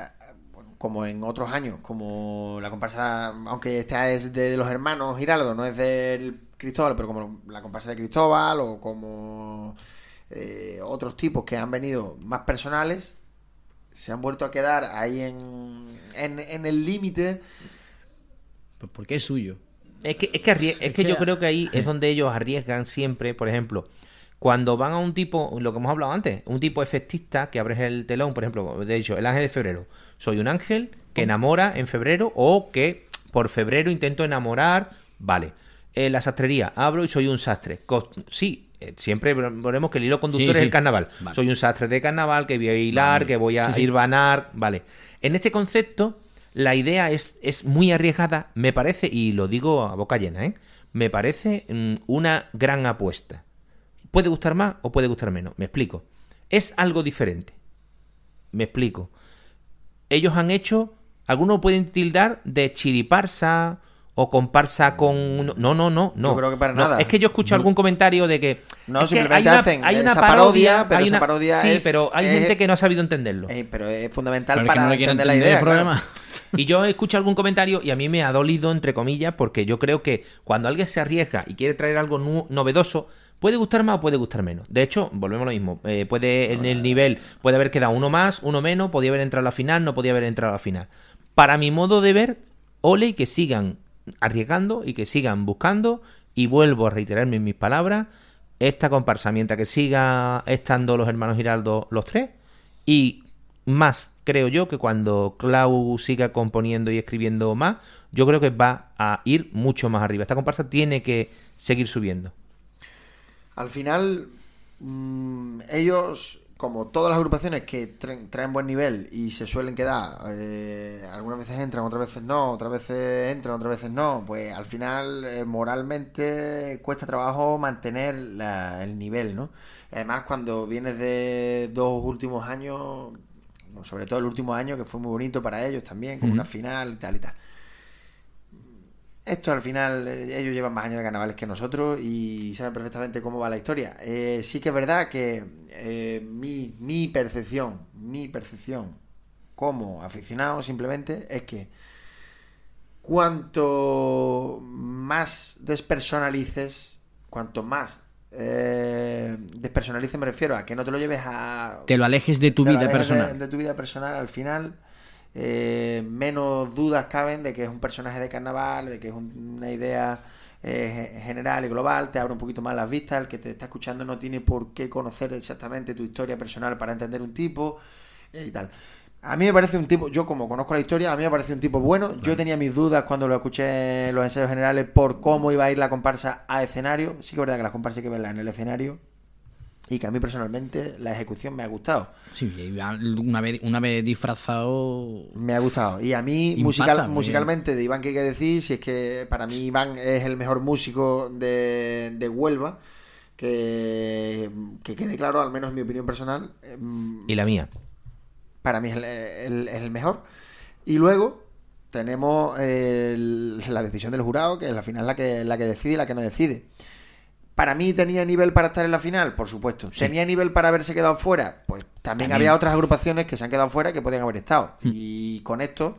como en otros años, como la comparsa, aunque esta es de los hermanos Giraldo, no es del Cristóbal, pero como la comparsa de Cristóbal o como eh, otros tipos que han venido más personales, se han vuelto a quedar ahí en, en, en el límite. Pues porque es suyo. Es que, es que, arrie- es que yo creo que ahí es (laughs) donde ellos arriesgan siempre, por ejemplo, cuando van a un tipo, lo que hemos hablado antes, un tipo efectista que abres el telón, por ejemplo, de hecho, el ángel de febrero. Soy un ángel que enamora en febrero o que por febrero intento enamorar, vale. En la sastrería, abro y soy un sastre. Sí, eh, siempre ponemos que el hilo conductor Sí, es sí. el carnaval. Vale. Soy un sastre de carnaval, que voy a hilar, Vale. que voy a Sí, ir banar, vale. En este concepto, la idea es, es muy arriesgada, me parece, y lo digo a boca llena, ¿eh? me parece mm, una gran apuesta. Puede gustar más o puede gustar menos, me explico. Es algo diferente. Me explico. Ellos han hecho, algunos pueden tildar de chiriparsa o comparsa con... No, no, no, no. Yo creo que para No, nada. Es que yo escucho algún comentario de que... No, es que simplemente hay una, hacen hay una esa parodia, parodia, pero hay esa parodia Sí, es- pero hay es- gente que no ha sabido entenderlo. Eh, pero es fundamental Pero que para no entender la idea. el claro. problema. Y yo escucho algún comentario y a mí me ha dolido, entre comillas, porque yo creo que cuando alguien se arriesga y quiere traer algo nu- novedoso, puede gustar más o puede gustar menos. De hecho, volvemos a lo mismo. eh, puede en el nivel, puede haber quedado uno más, uno menos, podía haber entrado a la final, no podía haber entrado a la final. Para mi modo de ver, ole y que sigan arriesgando y que sigan buscando. Y vuelvo a reiterarme en mis palabras. Esta comparsa, mientras que siga estando los hermanos Giraldo los tres, y más creo yo que cuando Clau siga componiendo y escribiendo más, yo creo que va a ir mucho más arriba. Esta comparsa tiene que seguir subiendo. Al final, mm, ellos, como todas las agrupaciones que traen, traen buen nivel y se suelen quedar, eh, algunas veces entran, otras veces no, otras veces entran, otras veces no, pues al final eh, moralmente cuesta trabajo mantener la- el nivel, ¿no? Además, cuando vienes de dos últimos años, sobre todo el último año, que fue muy bonito para ellos también, con una final y tal y tal. Esto al final, eh, ellos llevan más años de carnavales que nosotros y saben perfectamente cómo va la historia. Eh, sí que es verdad que eh, mi, mi percepción, mi percepción como aficionado simplemente es que cuanto más despersonalices, cuanto más eh, despersonalices me refiero a que no te lo lleves a Te lo alejes de tu vida de- personal. De, tu vida personal, al final, eh, menos dudas caben de que es un personaje de carnaval, de que es un- una idea eh, ge- general y global, te abre un poquito más las vistas, el que te está escuchando no tiene por qué conocer exactamente tu historia personal para entender un tipo eh, y tal. A mí me parece un tipo, yo como conozco la historia, a mí me parece un tipo bueno. Yo tenía mis dudas cuando lo escuché en los ensayos generales por cómo iba a ir la comparsa a escenario. Sí que es verdad que las comparsas hay que verlas en el escenario. Y que a mí personalmente la ejecución me ha gustado. Sí, una vez, una vez disfrazado. Me ha gustado. Y a mí, Impacta, musical, muy musicalmente, de Iván, ¿qué hay que decir? Si es que para mí Iván es el mejor músico de, de Huelva. Que, que quede claro, al menos en mi opinión personal, em, Y la mía. para mí es el, el- el mejor. Y luego tenemos el- la decisión del jurado, que es la final la que, la que decide y la que no decide. Para mí tenía nivel para estar en la final, por supuesto. ¿Tenía nivel para haberse quedado fuera? Pues también, También. había otras agrupaciones que se han quedado fuera que podían haber estado. Hmm. Y con esto,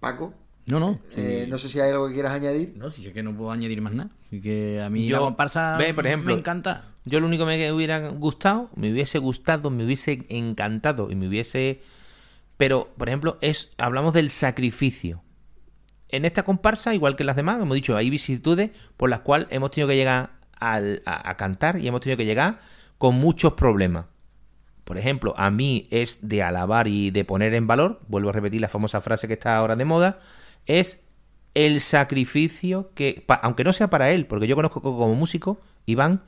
Paco, No, no. eh, sí. no sé si hay algo que quieras añadir. No, si es que no puedo añadir más nada. Así que a mí Yo- la comparsa ve, por ejemplo, me encanta. Yo lo único que me hubiera gustado, me hubiese gustado, me hubiese encantado y me hubiese... Pero, por ejemplo, es hablamos del sacrificio. En esta comparsa, igual que en las demás, hemos dicho, hay vicisitudes por las cuales hemos tenido que llegar al- a, cantar y hemos tenido que llegar con muchos problemas. Por ejemplo, a mí es de alabar y de poner en valor, vuelvo a repetir la famosa frase que está ahora de moda, es el sacrificio que, aunque no sea para él, porque yo conozco co- como músico, Iván,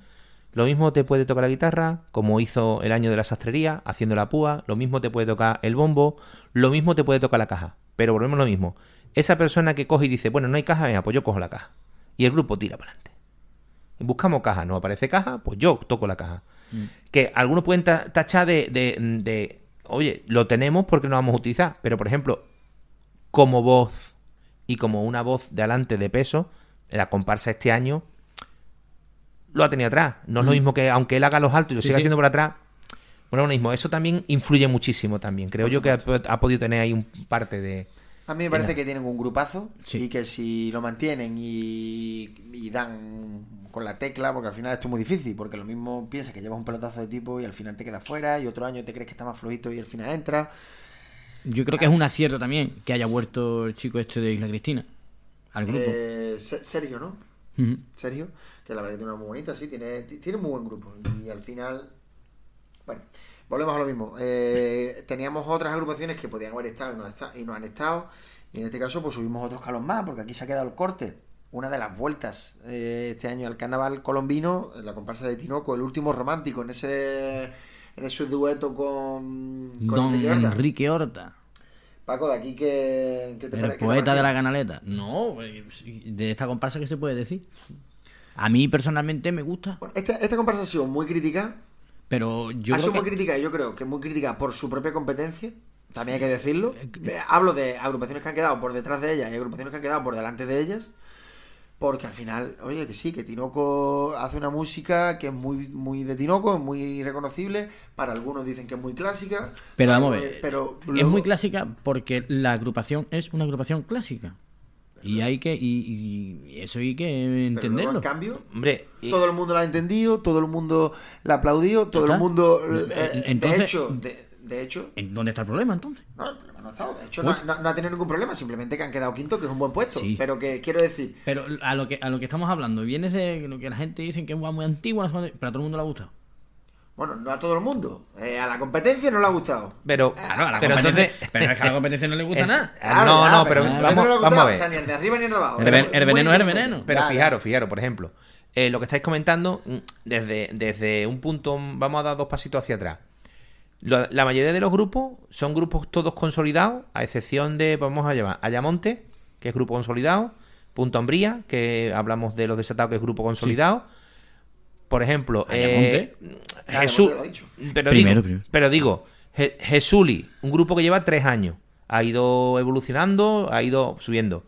lo mismo te puede tocar la guitarra, como hizo el año de la sastrería, haciendo la púa, lo mismo te puede tocar el bombo, lo mismo te puede tocar la caja. Pero volvemos a lo mismo. Esa persona que coge y dice, bueno, no hay caja, venga, pues yo cojo la caja. Y el grupo tira para adelante. Buscamos caja, no aparece caja, pues yo toco la caja. Que algunos pueden ta- tachar de, de, de, oye, lo tenemos porque no lo vamos a utilizar. Pero, por ejemplo, como voz y como una voz de adelante de peso, la comparsa este año lo ha tenido atrás. No es lo mismo que aunque él haga los altos y lo Sí, siga sí. haciendo por atrás. Bueno, lo mismo. Eso también influye muchísimo también. Creo yo que ha, ha podido tener ahí un parte de... A mí me parece que tienen un grupazo Sí. y que si lo mantienen y, y dan con la tecla, porque al final esto es muy difícil, porque lo mismo piensas que llevas un pelotazo de tipo y al final te quedas fuera y otro año te crees que está más flojito y al final entra. Yo creo que es un acierto también que haya vuelto el chico este de Isla Cristina al grupo. Eh, Se- Sergio, ¿no? Ujú. Sergio, que la verdad que tiene una muy bonita, sí, tiene, ti- tiene un muy buen grupo. Y al final, bueno, volvemos a lo mismo. Eh, teníamos otras agrupaciones que podían haber estado y no, y no han estado. Y en este caso, pues subimos otro escalón más, porque aquí se ha quedado el corte una de las vueltas eh, este año al carnaval colombino, la comparsa de Tinoco, el último romántico, en ese, en ese dueto con, con Don Enrique Horta. Enrique Horta. Paco, de aquí que, que te El pare- que te poeta de la canaleta. No, eh, de esta comparsa, ¿qué se puede decir? A mí personalmente me gusta, Bueno, esta, esta comparsa ha sido muy crítica, pero yo ha creo sido muy que... crítica yo creo que muy crítica por su propia competencia. También hay que decirlo. Eh, Hablo de agrupaciones que han quedado por detrás de ellas y agrupaciones que han quedado por delante de ellas. Porque al final, oye, que sí, que Tinoco hace una música que es muy, muy de Tinoco, es muy reconocible. Para algunos dicen que es muy clásica. Pero vamos a ver, pero es muy clásica porque la agrupación es una agrupación clásica. Y hay que y, y eso hay que luego, entenderlo. en cambio, Hombre, y- todo el mundo la ha entendido, todo el mundo la ha aplaudido, todo el mundo. Eh, eh, entonces- de hecho, de, de hecho, ¿En ¿Dónde está el problema entonces? No, el problema no ha estado. De hecho, no, no- no ha tenido ningún problema. Simplemente que han quedado quinto, que es un buen puesto. Sí. Pero que quiero decir, Pero a lo que a lo que estamos hablando, viene de lo que la gente dice que es muy antigua, pero a todo el mundo le ha gustado. bueno, no a todo el mundo. Eh, a la competencia no le ha gustado. pero, Claro, a la pero competencia, entonces- pero es que a la competencia no le gusta Eh, nada. Claro, no, no, pero vamos, no vamos a ver. O sea, ni el de arriba ni el de abajo. El veneno es el veneno. Pero fijaros, fijaros, por ejemplo, eh, lo que estáis comentando, mm, desde, desde un punto, vamos a dar dos pasitos hacia atrás. Lo- La mayoría de los grupos son grupos todos consolidados, a excepción de, vamos a llamar, Ayamonte, que es grupo consolidado, Punto Hombría, que hablamos de los desatados, que es grupo consolidado. Por ejemplo, eh, Ah, Jesús. Dicho. Pero Primero, digo, primero. pero digo, Je- Jesuli, un grupo que lleva tres años, ha ido evolucionando, ha ido subiendo.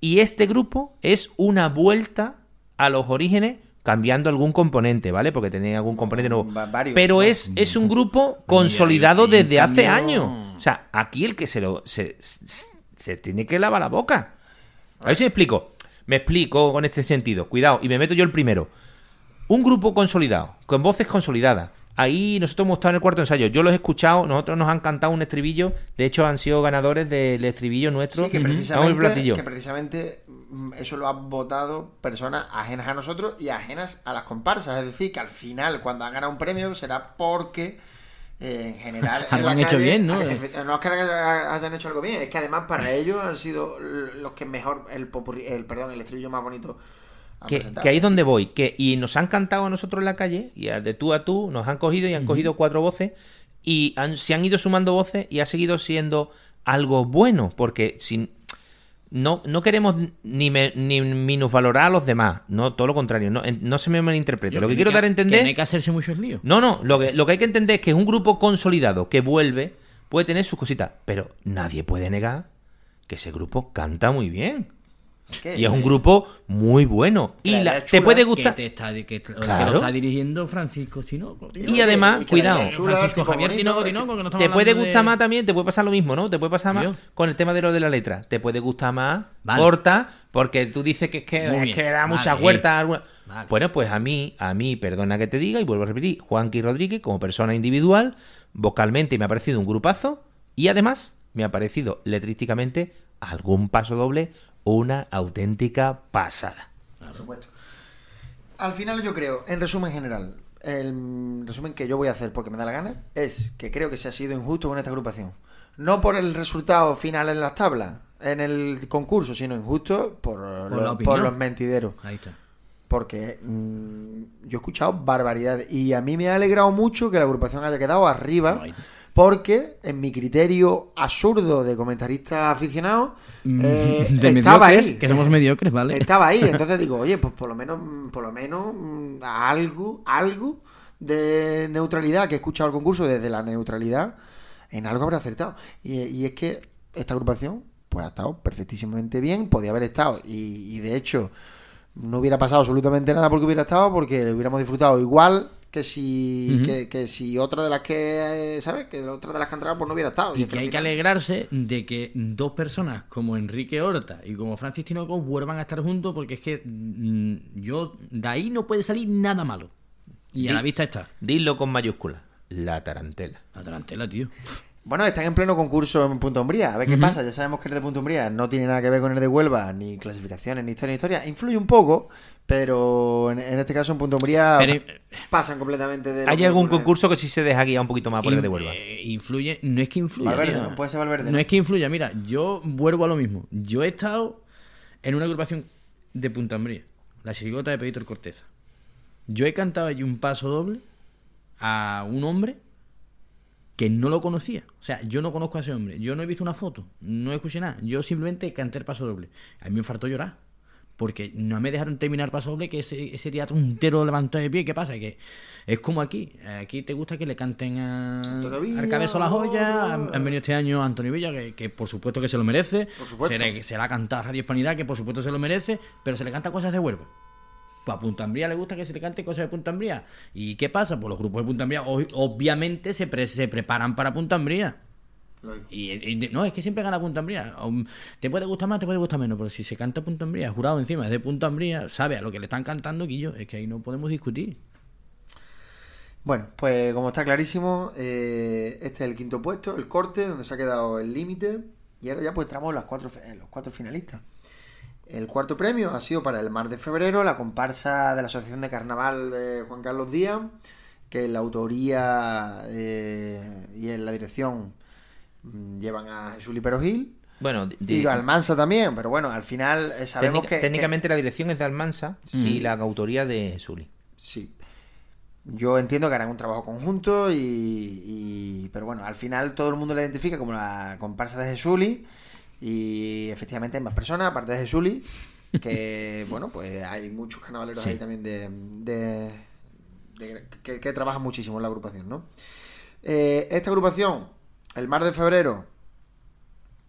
Y este grupo es una vuelta a los orígenes cambiando algún componente, ¿vale? Porque tenía algún componente nuevo. Va- varios. Pero es, es un grupo consolidado desde hace años. O sea, aquí el que se lo se, tiene que lavar la boca. A ver si me explico. Me explico con este sentido. Cuidado, y me meto yo el primero. Un grupo consolidado, con voces consolidadas. Ahí nosotros hemos estado en el cuarto ensayo. Yo los he escuchado, nosotros nos han cantado un estribillo. De hecho, han sido ganadores del estribillo nuestro. Sí, que precisamente, platillo. que precisamente eso lo han votado personas ajenas a nosotros y ajenas a las comparsas. Es decir, que al final, cuando han ganado un premio, será porque eh, en general. (laughs) en han hecho calle- bien, ¿no? (laughs) No es que hayan hecho algo bien, es que además para ellos han sido los que mejor. El, popurrí- el perdón, el estribillo más bonito. han Que, presentado. que ahí es donde voy. Que, y nos han cantado a nosotros en la calle, y de tú a tú, nos han cogido y han cogido cuatro voces, y han- se han ido sumando voces y ha seguido siendo algo bueno, porque sin, no, no queremos ni, me- ni minusvalorar a los demás, no, todo lo contrario, no, no se me malinterprete. Lo que quiero dar a Que no entender... hay que hacerse muchos líos. No, no, lo que, lo que hay que entender es que un grupo consolidado que vuelve puede tener sus cositas, pero nadie puede negar que ese grupo canta muy bien. ¿Qué? Y es un grupo muy bueno. Y la la- te puede Que, gustar. te está, que, que Claro. lo está dirigiendo Francisco Tinoco. tío. Y además, y cuidado. chula, Francisco Javier bonito, Tinoco, es que- Tinoco, que no estamos Te puede gustar de- más también, te puede pasar lo mismo, ¿no? Te puede pasar más Dios. con el tema de lo de la letra. Te puede gustar más Vale. corta, porque tú dices que es que, es que da Vale. muchas alguna- Vale. Bueno, pues a mí, a mí, perdona que te diga, y vuelvo a repetir, Juanqui Rodríguez, como persona individual, vocalmente me ha parecido un grupazo, y además me ha parecido letrísticamente algún paso doble, una auténtica pasada. Por supuesto. Al final yo creo, en resumen general, el resumen que yo voy a hacer porque me da la gana es que creo que se ha sido injusto con esta agrupación. No por el resultado final en las tablas, en el concurso, sino injusto por, los mentideros. Ahí está. Porque mm, yo he escuchado barbaridades y a mí me ha alegrado mucho que la agrupación haya quedado arriba. Porque en mi criterio absurdo de comentarista aficionado, eh, Mm, (laughs) de estaba mediocres, ahí. que somos mediocres, ¿vale? Estaba ahí, (laughs) entonces digo, oye, pues por lo menos, por lo menos mm, algo, algo de neutralidad, que he escuchado el concurso desde la neutralidad, en algo habrá acertado. Y, y es que esta agrupación, pues ha estado perfectísimamente bien, podía haber estado, y, y de hecho, no hubiera pasado absolutamente nada porque hubiera estado, porque lo hubiéramos disfrutado igual que si, que, que si otra de las que, eh, ¿sabes? Que otra de las que entraron, pues no hubiera estado. Y que hay que alegrarse de que dos personas como Enrique Horta y como Francis Tinoco vuelvan a estar juntos porque es que mm, yo de ahí no puede salir nada malo. Y a la vista está. Dilo con mayúsculas, la tarantela. La tarantela, tío. Bueno, están en pleno concurso en Punto Umbría. A ver qué pasa. Ya sabemos que el de Punto Umbría no tiene nada que ver con el de Huelva, ni clasificaciones, ni historia, ni historia. Influye un poco, pero en, en este caso en Punto Umbría Pero- pasan completamente de... ¿Hay algún concurso que sí se deja guiar un poquito más por el de Huelva? eh, influye, no es que influya. Valverde, mira. ¿no? Puede ser Valverde, No ¿no? es que influya, mira, yo vuelvo a lo mismo. Yo he estado en una agrupación de Punta Ambría, la chirigota de Pedro Corteza. Yo he cantado allí un paso doble a un hombre que no lo conocía. O sea, yo no conozco a ese hombre. Yo no he visto una foto, no escuché nada. Yo simplemente canté el paso doble. A mí me faltó llorar. Porque no me dejaron terminar paso doble, que ese, ese teatro entero levantado de pie. ¿Qué pasa? Que es como aquí. Aquí te gusta que le canten a, al Cabezo La Joya. Han, han venido este año Antonio Villa, que, que por supuesto que se lo merece. Por supuesto. Se le, se le ha cantado a Radio Hispanidad, que por supuesto se lo merece. Pero se le canta cosas de Huelva. Pues a Punta Ambría le gusta que se le cante cosas de Punta Ambría. ¿Y qué pasa? Pues los grupos de Punta Ambría o- obviamente se, pre- se preparan para Punta Ambría. Y, no, es que siempre gana Punta Ambría. Um, Te puede gustar más, te puede gustar menos, pero si se canta Punta Ambría, jurado encima, es de Punta Ambría, sabe a lo que le están cantando, Guillo, es que ahí no podemos discutir. Bueno, pues como está clarísimo, eh, este es el quinto puesto, el corte, donde se ha quedado el límite. Y ahora ya pues entramos en los cuatro, los cuatro finalistas. El cuarto premio ha sido para el Mar de Febrero, la comparsa de la Asociación de Carnaval de Juan Carlos Díaz, que en la autoría eh, y en la dirección llevan a Jesús Lipero Gil. Bueno, Y Almansa también, pero bueno, al final eh, sabemos técnica- que... técnicamente la dirección es de Almansa y la autoría de Suli. Sí. Yo entiendo que harán un trabajo conjunto y, y- Pero bueno, al final todo el mundo la identifica como la comparsa de Jesuli y efectivamente hay más personas, aparte de Jesuli, que (laughs) bueno, pues hay muchos carnavaleros Sí. ahí también de... de- de- que, que trabajan muchísimo en la agrupación, ¿no? Eh, esta agrupación, el Mar de Febrero,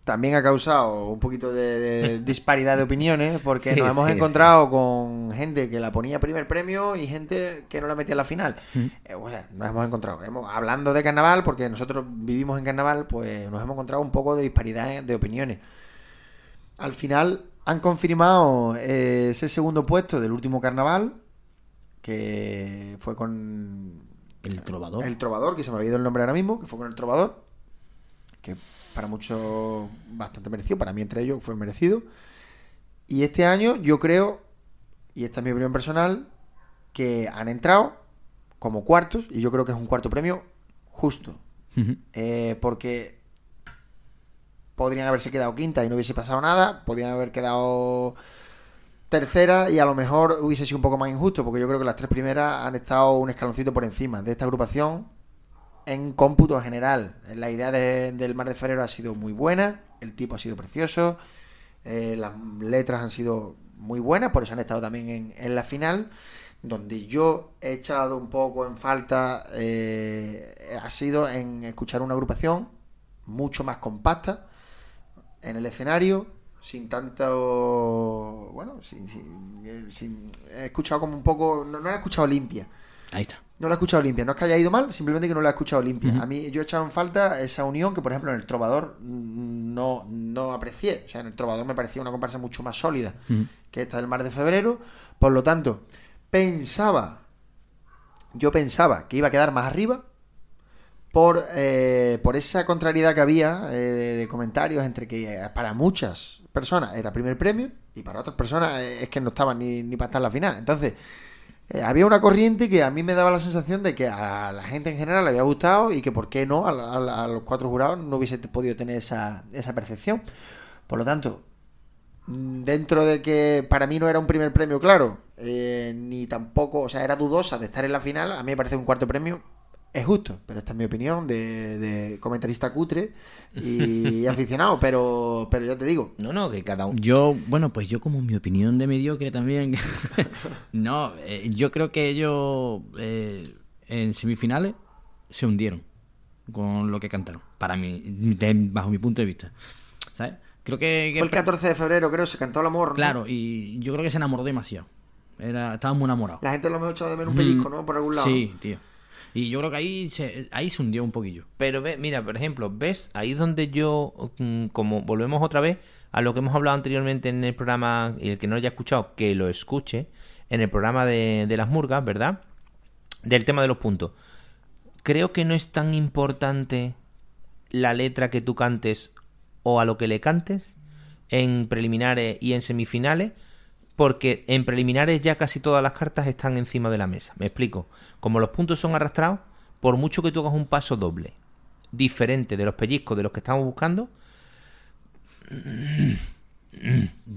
también ha causado un poquito de, (laughs) disparidad de opiniones porque Sí, nos hemos sí, encontrado con gente que la ponía primer premio y gente que no la metía en la final. Eh, o sea, nos hemos encontrado. Hemos, hablando de carnaval, porque nosotros vivimos en carnaval, pues nos hemos encontrado un poco de disparidad de opiniones. Al final han confirmado eh, ese segundo puesto del último carnaval, que fue con El trovador. el Trovador, que se me ha ido el nombre ahora mismo, que fue con el Trovador, que para muchos bastante merecido, para mí entre ellos fue merecido. Y este año yo creo, y esta es mi opinión personal, que han entrado como cuartos, y yo creo que es un cuarto premio justo. Eh, porque podrían haberse quedado quinta y no hubiese pasado nada, podrían haber quedado tercera y a lo mejor hubiese sido un poco más injusto, porque yo creo que las tres primeras han estado un escaloncito por encima de esta agrupación en cómputo general. La idea de- del Mar de Febrero ha sido muy buena, el tipo ha sido precioso, eh, las letras han sido muy buenas, por eso han estado también en, en la final. Donde yo he echado un poco en falta eh, ha sido en escuchar una agrupación mucho más compacta en el escenario, sin tanto. Bueno, sin, sin- eh, he escuchado como un poco. No, he escuchado limpia. Ahí está. No la he escuchado limpia. No es que haya ido mal, simplemente que no la he escuchado limpia. A mí yo he echado en falta esa unión que, por ejemplo, en el Trovador mm, no, no aprecié. O sea, en el Trovador me parecía una comparsa mucho más sólida que esta del Mar de Febrero. Por lo tanto, pensaba, yo pensaba que iba a quedar más arriba por, eh, por esa contrariedad que había eh, de, de comentarios entre que eh, para muchas personas era primer premio y para otras personas eh, es que no estaban ni, ni para estar en la final. Entonces, eh, había una corriente que a mí me daba la sensación de que a la gente en general le había gustado y que por qué no a, los cuatro jurados no hubiese podido tener esa, esa percepción. Por lo tanto, mm, dentro de que para mí no era un primer premio claro, eh, ni tampoco, o sea, era dudosa de estar en la final, a mí me parece un cuarto premio es justo, pero esta es mi opinión de, de comentarista cutre y (laughs) aficionado, pero, pero ya te digo, No, no, que cada uno. Yo, bueno, pues yo como mi opinión de mediocre también. (laughs) no, eh, yo creo que ellos eh, en semifinales se hundieron con lo que cantaron. Para mí, de- bajo mi punto de vista. ¿Sabes? Creo que... que fue el 14 de febrero, creo, se cantó el amor. ¿no? Claro, y yo creo que se enamoró demasiado. Era, estaba muy enamorado. La gente lo hemos echado de menos un pellizco, ¿no? Por algún lado. Sí, tío. Y yo creo que ahí se, ahí se hundió un poquillo. Pero ve, mira, por ejemplo, ¿ves? Ahí es donde yo, mm, como volvemos otra vez a lo que hemos hablado anteriormente en el programa, y el que no lo haya escuchado, que lo escuche, en el programa de, de las murgas, ¿verdad? Del tema de los puntos. Creo que no es tan importante la letra que tú cantes o a lo que le cantes en preliminares y en semifinales, porque en preliminares ya casi todas las cartas están encima de la mesa. Me explico. Como los puntos son arrastrados, por mucho que tú hagas un paso doble, diferente de los pellizcos de los que estamos buscando,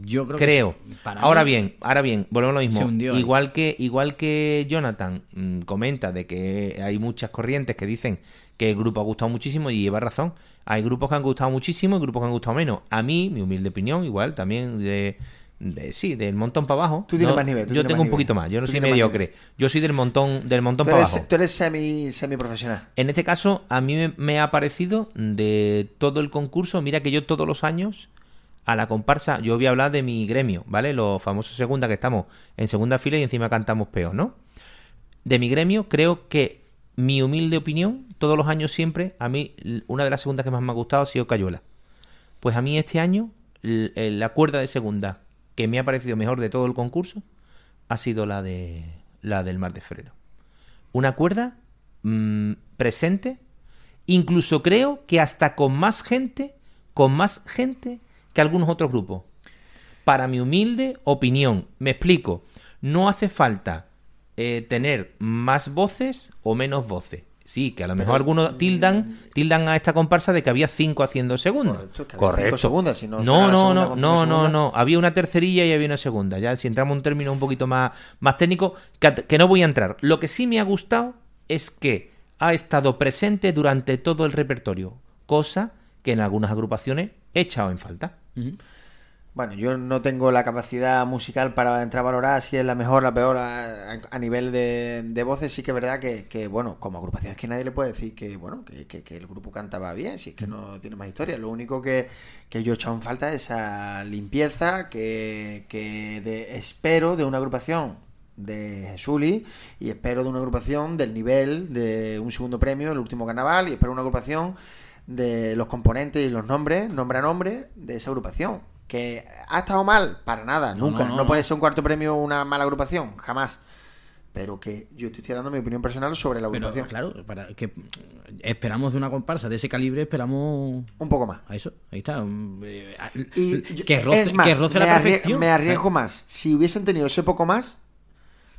Yo creo, que Creo. sí. Para ahora mí, bien, ahora bien, volvemos a lo mismo. hundió. Igual que, igual que Jonathan mm, comenta de que hay muchas corrientes que dicen que el grupo ha gustado muchísimo y lleva razón. Hay grupos que han gustado muchísimo y grupos que han gustado menos. A mí, mi humilde opinión, igual también de, de- sí, del montón para abajo. Tú tienes No, más nivel, tú yo tengo un poquito más. Yo no Tú soy mediocre. Yo soy del montón, del montón para eres, abajo. tú eres semi, semi profesional. En este caso, a mí me, me ha parecido de todo el concurso, mira que yo todos los años a la comparsa, yo voy a hablar de mi gremio, ¿vale? Los famosos segunda que estamos en segunda fila y encima cantamos peor, ¿no? De mi gremio, creo que mi humilde opinión, todos los años siempre, a mí una de las segundas que más me ha gustado ha sido Cayuela. Pues a mí este año, eh, la cuerda de segunda que me ha parecido mejor de todo el concurso ha sido la de la del Mar de Febrero. Una cuerda mm, presente, incluso creo que hasta con más gente, con más gente que algunos otros grupos. Para mi humilde opinión, me explico, no hace falta eh, tener más voces o menos voces. Sí, que a lo mejor algunos tildan, tildan a esta comparsa de que había cinco haciendo segunda. Correcto, es que había cinco segundas, si no no, no, segunda no, no, no, no. Había una tercerilla y había una segunda. Ya si entramos en un término un poquito más, más técnico, que, que no voy a entrar. Lo que sí me ha gustado es que ha estado presente durante todo el repertorio, cosa que en algunas agrupaciones he echado en falta. Bueno, yo no tengo la capacidad musical para entrar a valorar si es la mejor, la peor a, nivel de, de voces. Sí que es verdad que, que, bueno, como agrupación es que nadie le puede decir que, bueno, que, que- que el grupo cantaba bien, si es que no tiene más historia. Lo único que, que yo he echado en falta es esa limpieza que, que de- espero de una agrupación de Jesuli y espero de una agrupación del nivel de un segundo premio, el último carnaval, y espero una agrupación de los componentes y los nombres, nombre a nombre, de esa agrupación. Que ha estado mal, para nada, nunca. no, No, no, puede ser un cuarto premio una mala agrupación, jamás. Pero que yo te estoy dando mi opinión personal sobre la Pero agrupación. claro, para que esperamos de una comparsa de ese calibre, esperamos Un poco más. a eso. Ahí está. eh, Y que roce, es más, que roce me, la perfección. me arriesgo más. Si hubiesen tenido ese poco más,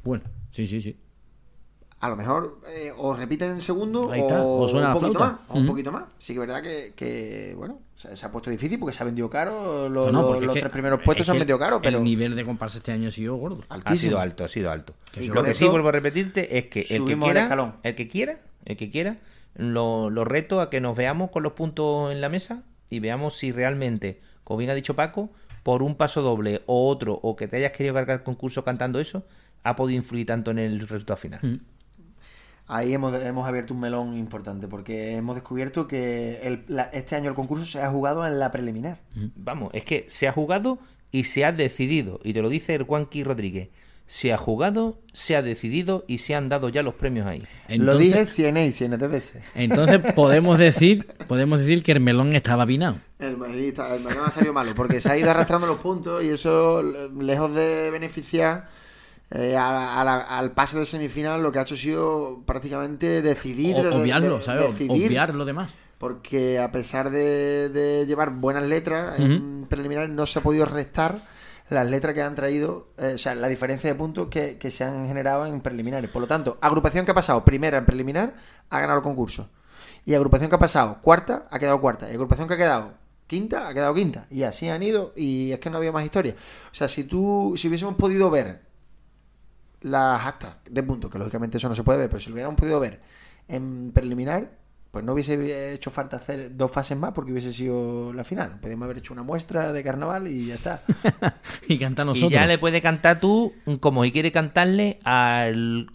Bueno, sí, sí, sí. A lo mejor eh, o repiten en segundo Ahí está, o, o suena un poquito más. O un poquito más. Sí que es verdad que, que, bueno, se, se ha puesto difícil porque se ha vendido caro. Lo- No, los que- tres primeros puestos es se han vendido caro, pero El nivel de comparsa este año ha sido gordo. Ha sido alto, ha sido alto. Que Lo que sí vuelvo a repetirte es que el que el quiera, escalón. el que quiera, el que quiera, lo, lo reto a que nos veamos con los puntos en la mesa y veamos si realmente, como bien ha dicho Paco, por un paso doble o otro, o que te hayas querido cargar el concurso cantando eso, ha podido influir tanto en el resultado final. Mm. Ahí hemos, hemos abierto un melón importante porque hemos descubierto que el- la- este año el concurso se ha jugado en la preliminar. Vamos, es que se ha jugado y se ha decidido, y te lo dice el Juanqui Rodríguez, se ha jugado, se ha decidido y se han dado ya los premios ahí. Lo Entonces, dije 100 y 100 veces. entonces (laughs) podemos decir, podemos decir que el melón estaba vinado. El el Madrid ha salido malo porque se ha ido arrastrando los puntos y eso, le- lejos de beneficiar eh, a- a la- al pase de semifinal, lo que ha hecho ha sido prácticamente decidir. O- obviarlo, de- ¿sabes? decidir, Obviar lo demás. Porque a pesar de, de llevar buenas letras en preliminares, no se ha podido restar las letras que han traído, eh, o sea, la diferencia de puntos que, que se han generado en preliminares. Por lo tanto, agrupación que ha pasado primera en preliminar ha ganado el concurso. Y agrupación que ha pasado cuarta ha quedado cuarta. Y agrupación que ha quedado quinta ha quedado quinta. Y así han ido. Y es que no había más historia. O sea, si tú, si hubiésemos podido ver las actas de puntos, que lógicamente eso no se puede ver, pero si lo hubiéramos podido ver en preliminar, pues no hubiese hecho falta hacer dos fases más porque hubiese sido la final. Podríamos haber hecho una muestra de carnaval y ya está. (laughs) y canta nosotros. Y ya le puede cantar tú como y quiere cantarle al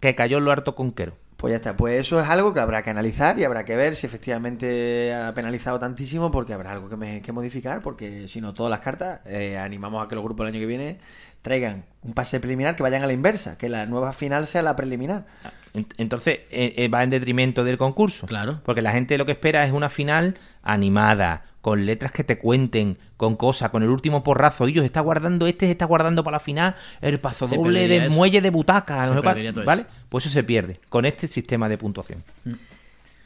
que cayó en lo harto conquero. Pues ya está, pues eso es algo que habrá que analizar y habrá que ver si efectivamente ha penalizado tantísimo porque habrá algo que, me- que modificar porque si no todas las cartas eh, animamos a que los grupos el año que viene traigan un pase preliminar que vayan a la inversa, que la nueva final sea la preliminar. Ent- Entonces eh, eh, va en detrimento del concurso. Claro. Porque la gente lo que espera es una final animada, con letras que te cuenten, con cosas, con el último porrazo. Ellos está guardando, este se está guardando para la final el paso Se doble perdería de eso. muelle de butaca. Se no ¿Vale? eso. Pues eso se pierde con este sistema de puntuación.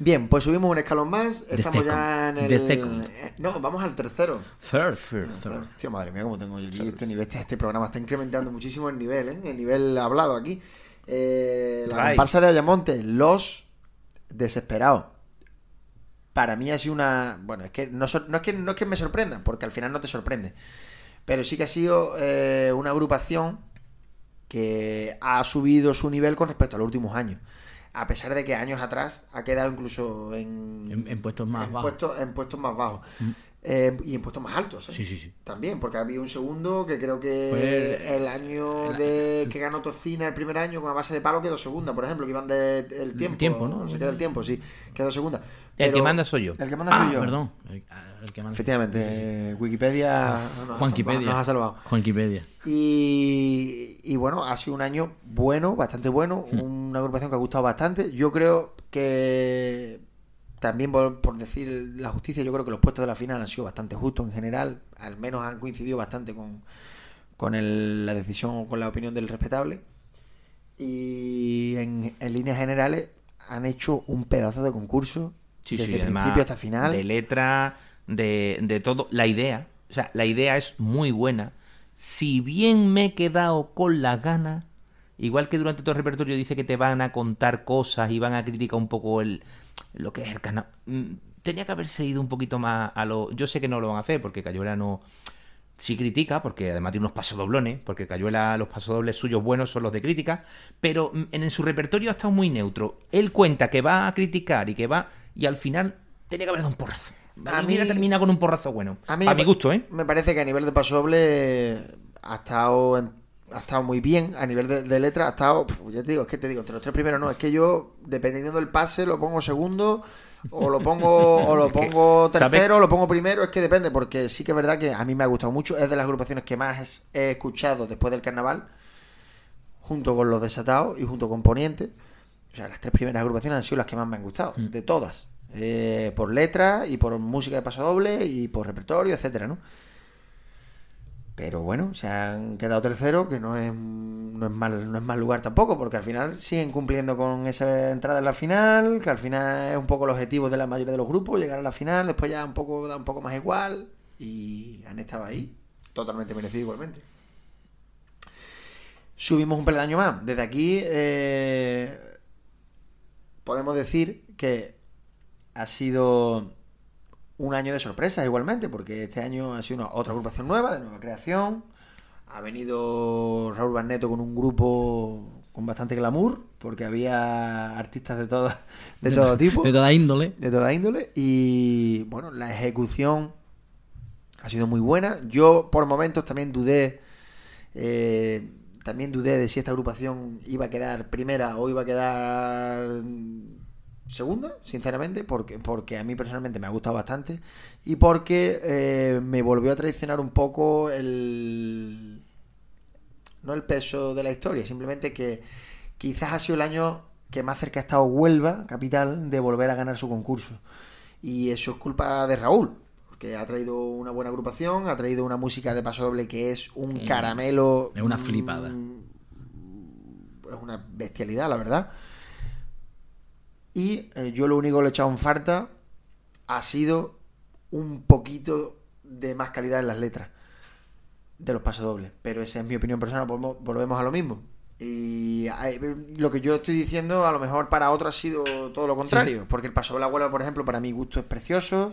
Bien, pues subimos un escalón más, estamos ya en el... Eh, No, vamos al tercero. Third. Third. Tío, madre mía, cómo tengo yo aquí este nivel. Este, este programa está incrementando muchísimo el nivel, ¿eh? El nivel hablado aquí. Eh, la comparsa de Ayamonte, Los Desesperados. Para mí ha sido una... Bueno, es que no, no es que no es que me sorprenda, porque al final no te sorprende. Pero sí que ha sido eh, una agrupación que ha subido su nivel con respecto a los últimos años. A pesar de que años atrás ha quedado incluso en, En, en puestos más en bajos. puestos, en puestos más bajos. Eh, y en puestos más altos. ¿eh? Sí, sí, sí. También, porque había un segundo que creo que Fue el, año el- de que ganó Tocina el primer año con a base de palo quedó segunda, por ejemplo, que iban del el tiempo. tiempo, ¿no? Se queda el tiempo, sí. Quedó segunda. El que manda soy yo. El que manda Ah, soy yo. perdón. El, el que manda- Efectivamente, Sí, sí, sí. Wikipedia nos ha salvado- Juanquipedia. nos ha salvado. Juanquipedia. Y, y bueno, ha sido un año bueno, bastante bueno, Hmm. una agrupación que ha gustado bastante. Yo creo que también por, por decir la justicia, yo creo que los puestos de la final han sido bastante justos en general, al menos han coincidido bastante con, con el- la decisión o con la opinión del respetable. Y en, en líneas generales han hecho un pedazo de concurso Sí, desde sí, además, principio hasta final. De letra, de, de todo. La idea, o sea, la idea es muy buena. Si bien me he quedado con las ganas, igual que durante todo el repertorio dice que te van a contar cosas y van a criticar un poco el lo que es el canal. mm, Tenía que haberse ido un poquito más a lo. Yo sé que no lo van a hacer porque Cayuela no. Sí critica, porque además tiene unos pasadoblones, porque Cayuela, los pasodobles suyos buenos son los de crítica, pero mm, en, su repertorio ha estado muy neutro. Él cuenta que va a criticar y que va, y al final tenía que haber dado un porrazo. A A mí mí- termina con un porrazo bueno. A A, mí mi gusto, ¿eh? Me parece que a nivel de paso doble ha estado, en- ha estado muy bien. A nivel de, de letra ha estado, ya te digo, es que te digo, entre los tres primeros no. Es que yo, dependiendo del pase, lo pongo segundo. O lo pongo, o lo pongo tercero, o lo pongo primero, es que depende, porque sí que es verdad que a mí me ha gustado mucho, es de las agrupaciones que más he escuchado después del carnaval, junto con los desatados y junto con Poniente. O sea, las tres primeras agrupaciones han sido las que más me han gustado, Mm. de todas. Eh, por letra y por música de paso doble y por repertorio, etcétera, ¿no? Pero bueno, se han quedado tercero, que no es, no es mal, no es mal lugar tampoco, porque al final siguen cumpliendo con esa entrada en la final, que al final es un poco el objetivo de la mayoría de los grupos, llegar a la final, después ya un poco da un poco más igual, y han estado ahí, totalmente merecido igualmente. Subimos un peldaño más. Desde aquí eh, podemos decir que ha sido un año de sorpresas igualmente, porque este año ha sido una, otra agrupación nueva, de nueva creación. Ha venido Raúl Barneto con un grupo con bastante glamour, porque había artistas de todo, de todo tipo, De toda índole. de toda índole. Y bueno, la ejecución ha sido muy buena. Yo por momentos también dudé, eh, también dudé de si esta agrupación iba a quedar primera o iba a quedar segunda, sinceramente, porque, porque a mí personalmente me ha gustado bastante y porque eh, me volvió a traicionar un poco el... No el peso de la historia, simplemente que quizás ha sido el año que más cerca ha estado Huelva, capital, de volver a ganar su concurso. Y eso es culpa de Raúl, porque ha traído una buena agrupación, ha traído una música de paso doble que es un Sí. caramelo. Es una mm, flipada. Es una bestialidad, la verdad. Y eh, yo lo único que le he echado en falta ha sido un poquito de más calidad en las letras de los pasodobles. Pero esa es mi opinión personal, volvemos, a lo mismo. Y lo que yo estoy diciendo, a lo mejor para otro ha sido todo lo contrario. Porque el paso de la Huelva, por ejemplo, para mi gusto es precioso.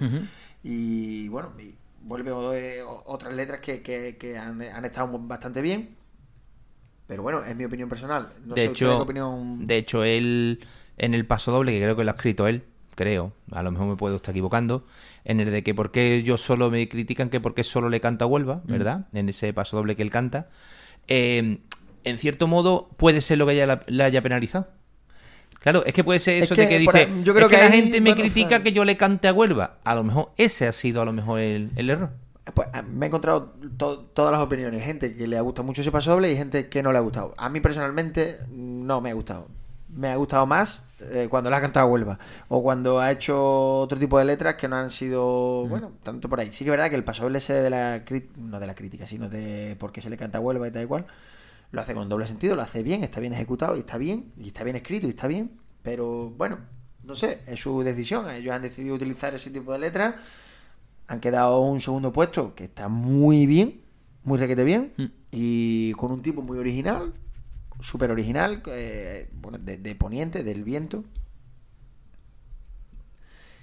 Y bueno, y vuelve eh, otras letras que, que- que han, han estado bastante bien. Pero bueno, es mi opinión personal. No de sé hecho, qué opinión. de hecho, él en el paso doble, que creo que lo ha escrito él, creo, a lo mejor me puedo estar equivocando, en el de que por qué yo solo me critican que por qué solo le canta a Huelva, ¿verdad? En ese paso doble que él canta. Eh, en cierto modo, puede ser lo que ella la- le haya penalizado. Claro, es que puede ser Es eso que de que dice, ahí- yo creo es que, que la gente me bueno, critica que yo le cante a Huelva. A lo mejor ese ha sido a lo mejor el, el error. Pues a- me he encontrado to- todas las opiniones. Gente que le ha gustado mucho ese paso doble y gente que no le ha gustado. A mí personalmente no me ha gustado. Me ha gustado más eh, cuando le ha cantado a Huelva. O cuando ha hecho otro tipo de letras que no han sido, bueno, tanto por ahí. Sí que es verdad que el paso ese de la no de la crítica, sino de por qué se le canta a Huelva y tal y cual, lo hace con un doble sentido, lo hace bien, está bien ejecutado y está bien, y está bien escrito y está bien. Pero bueno, no sé, es su decisión. Ellos han decidido utilizar ese tipo de letras han quedado un segundo puesto que está muy bien, muy requete bien, Mm. y con un tipo muy original, súper original, eh, bueno, de, de poniente, del viento,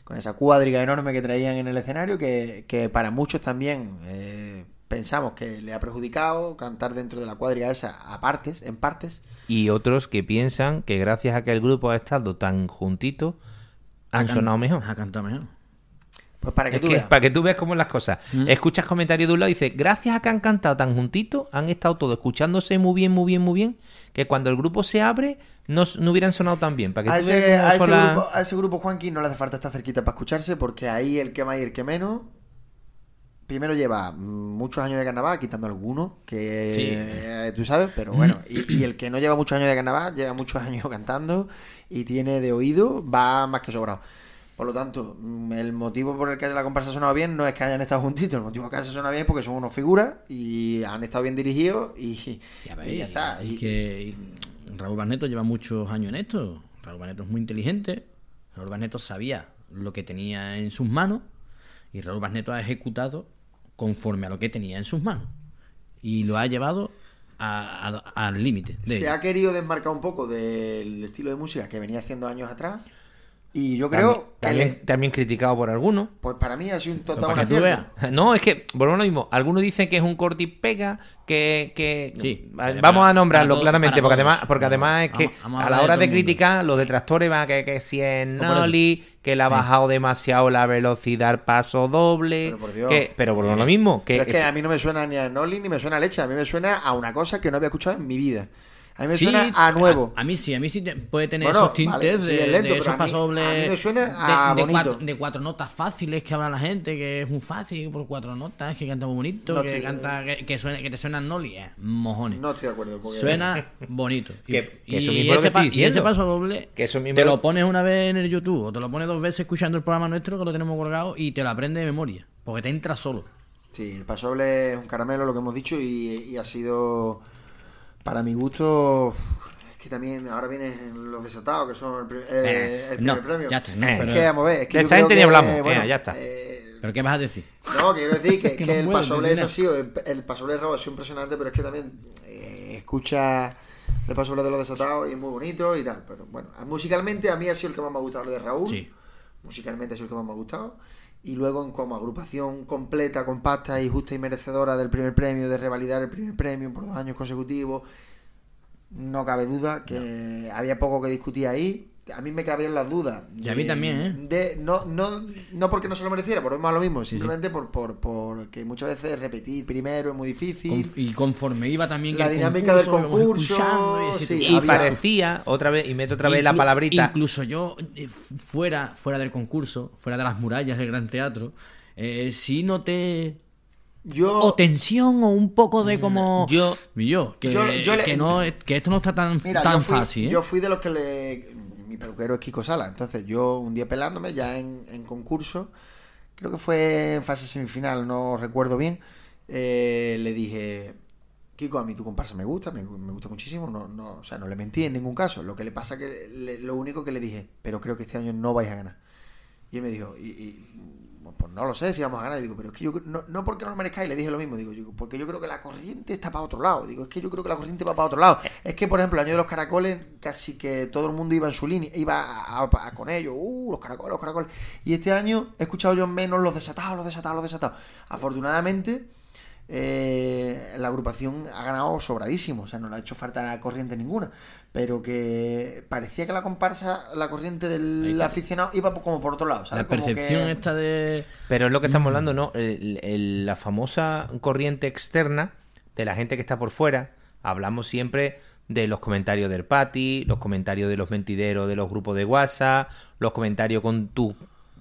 con esa cuadriga enorme que traían en el escenario, que, que para muchos también eh, pensamos que le ha perjudicado cantar dentro de la cuadriga esa a partes, en partes. Y otros que piensan que gracias a que el grupo ha estado tan juntito, han sonado mejor. Ha cantado mejor. Pues para que Es tú que, veas. para que tú veas cómo son las cosas. Mm. Escuchas comentarios de un lado y dices, gracias a que han cantado tan juntitos, han estado todos escuchándose muy bien, muy bien, muy bien, que cuando el grupo se abre, no, no hubieran sonado tan bien. Para que A tú ese, veas a, grupo, a ese grupo, Juanqui, no le hace falta estar cerquita para escucharse, porque ahí el que más y el que menos. Primero lleva muchos años de carnaval, quitando algunos, que Sí. eh, tú sabes, pero bueno. Y, y el que no lleva muchos años de carnaval, lleva muchos (laughs) años cantando y tiene de oído, va más que sobrado. Por lo tanto, el motivo por el que la comparsa ha sonado bien no es que hayan estado juntitos, el motivo por el que se suena bien es porque son unos figuras y han estado bien dirigidos y, Ya y ya está. Y, Y- que y Raúl Barneto lleva muchos años en esto. Raúl Barneto es muy inteligente. Raúl Barneto sabía lo que tenía en sus manos. Y Raúl Barneto ha ejecutado conforme a lo que tenía en sus manos. Y lo ha llevado a- a- al límite. se ello. ha querido desmarcar un poco del estilo de música que venía haciendo años atrás. Y yo creo también, que, también, le- también criticado por algunos. pues para mí ha sido un total acierto. No, es que, volvemos a lo mismo. Algunos dicen que es un corte y pega, que... que Sí, Va- para- vamos a nombrarlo todos- claramente, porque todos. además, porque además es que Vamos- vamos a la hora de criticar, los detractores van que, que si es. Noli, que le ha bajado demasiado la velocidad paso doble, Pero por Dios. que, pero por lo mismo, que, Pero es que a mí no me suena ni a Noli ni me suena a leche. A mí me suena a una cosa que no había escuchado en mi vida. A mí me Sí, suena a nuevo. A, a mí sí, a mí sí te- puede tener Bueno, esos tintes vale, sí, de, es lento, de esos a mí- pasobles. a mí me suena de- a de, cuatro, de cuatro notas fáciles que habla la gente, que es muy fácil por cuatro notas, que canta muy bonito, No que estoy- canta, que, que suena, que te suenan noli, eh, mojones. No estoy de acuerdo. porque- Suena bonito. (laughs) Y, Que- eso ese pa- y paso doble Que eso mismo te lo- lo pones una vez en el YouTube o te lo pones dos veces escuchando el programa nuestro que lo tenemos colgado y te lo aprendes de memoria. Porque te entra solo. Sí, el pasoble es un caramelo, lo que hemos dicho, y, y ha sido, para mi gusto, es que también ahora vienen los desatados, que son el, pri- eh, Eh, el primer no, premio. ya está, no, es pero- que, vamos a ver, es que De yo esa creo gente ni que, hablamos, bueno, venga, ya está. eh, ¿Pero qué vas a decir? No, quiero decir que, (laughs) Que que no el pasoble ha sido, el, pasoble de Raúl ha sido impresionante, pero es que también eh, escucha el pasoble de los desatados y es muy bonito y tal. Pero bueno, musicalmente a mí ha sido el que más me ha gustado, el de Raúl. Sí. Musicalmente ha sido el que más me ha gustado. Y luego, en como agrupación completa, compacta y justa y merecedora del primer premio, de revalidar el primer premio por dos años consecutivos, no cabe duda que había poco que discutir ahí. A mí me cabían las dudas. Y a mí también, ¿eh? de- no, no, no porque no se lo mereciera, volvemos a lo mismo, Sí, sí. simplemente por, por, por que muchas veces repetir primero es muy difícil. Y conforme iba también La el dinámica del concurso, y ese sí, tipo de Y había- cosas. parecía, otra vez, y meto otra vez la palabrita, Incluso yo, eh, fuera, fuera del concurso, fuera de las murallas del Gran Teatro, eh, sí noté Yo, o tensión o un poco de como... yo- yo, que, Yo- yo le- que, no, que esto no está tan, Mira, tan yo fui, fácil. ¿eh? Yo fui de los que le. Mi peluquero es Kiko Sala. Entonces, yo un día pelándome, ya en, en concurso, creo que fue en fase semifinal, no recuerdo bien. eh, le dije. Kiko, a mí tu comparsa me gusta, me, gusta muchísimo, no, no, o sea, no le mentí en ningún caso. Lo que le pasa que lo único que le dije, pero creo que este año no vais a ganar. Y él me dijo, y, pues no lo sé si vamos a ganar. Digo, pero es que yo no, no porque no lo merezcáis, le dije lo mismo. Digo, yo, porque yo creo que la corriente está para otro lado. Digo, es que yo creo que la corriente va para otro lado. Es que, por ejemplo, el año de los caracoles, casi que todo el mundo iba en su línea, iba a- con ellos, uh, los caracoles, los caracoles. Y este año he escuchado yo menos los desatados, los desatados, los desatados. Afortunadamente, eh, la agrupación ha ganado sobradísimo, o sea, no le ha hecho falta corriente ninguna, pero que parecía que la comparsa, la corriente del aficionado iba como por otro lado, ¿sabes? La Como percepción que- esta de... Pero es lo que Mm. estamos hablando, ¿no? El- el- la famosa corriente externa de la gente que está por fuera. Hablamos siempre de los comentarios del Pati, los comentarios de los mentideros de los grupos de WhatsApp, los comentarios con tus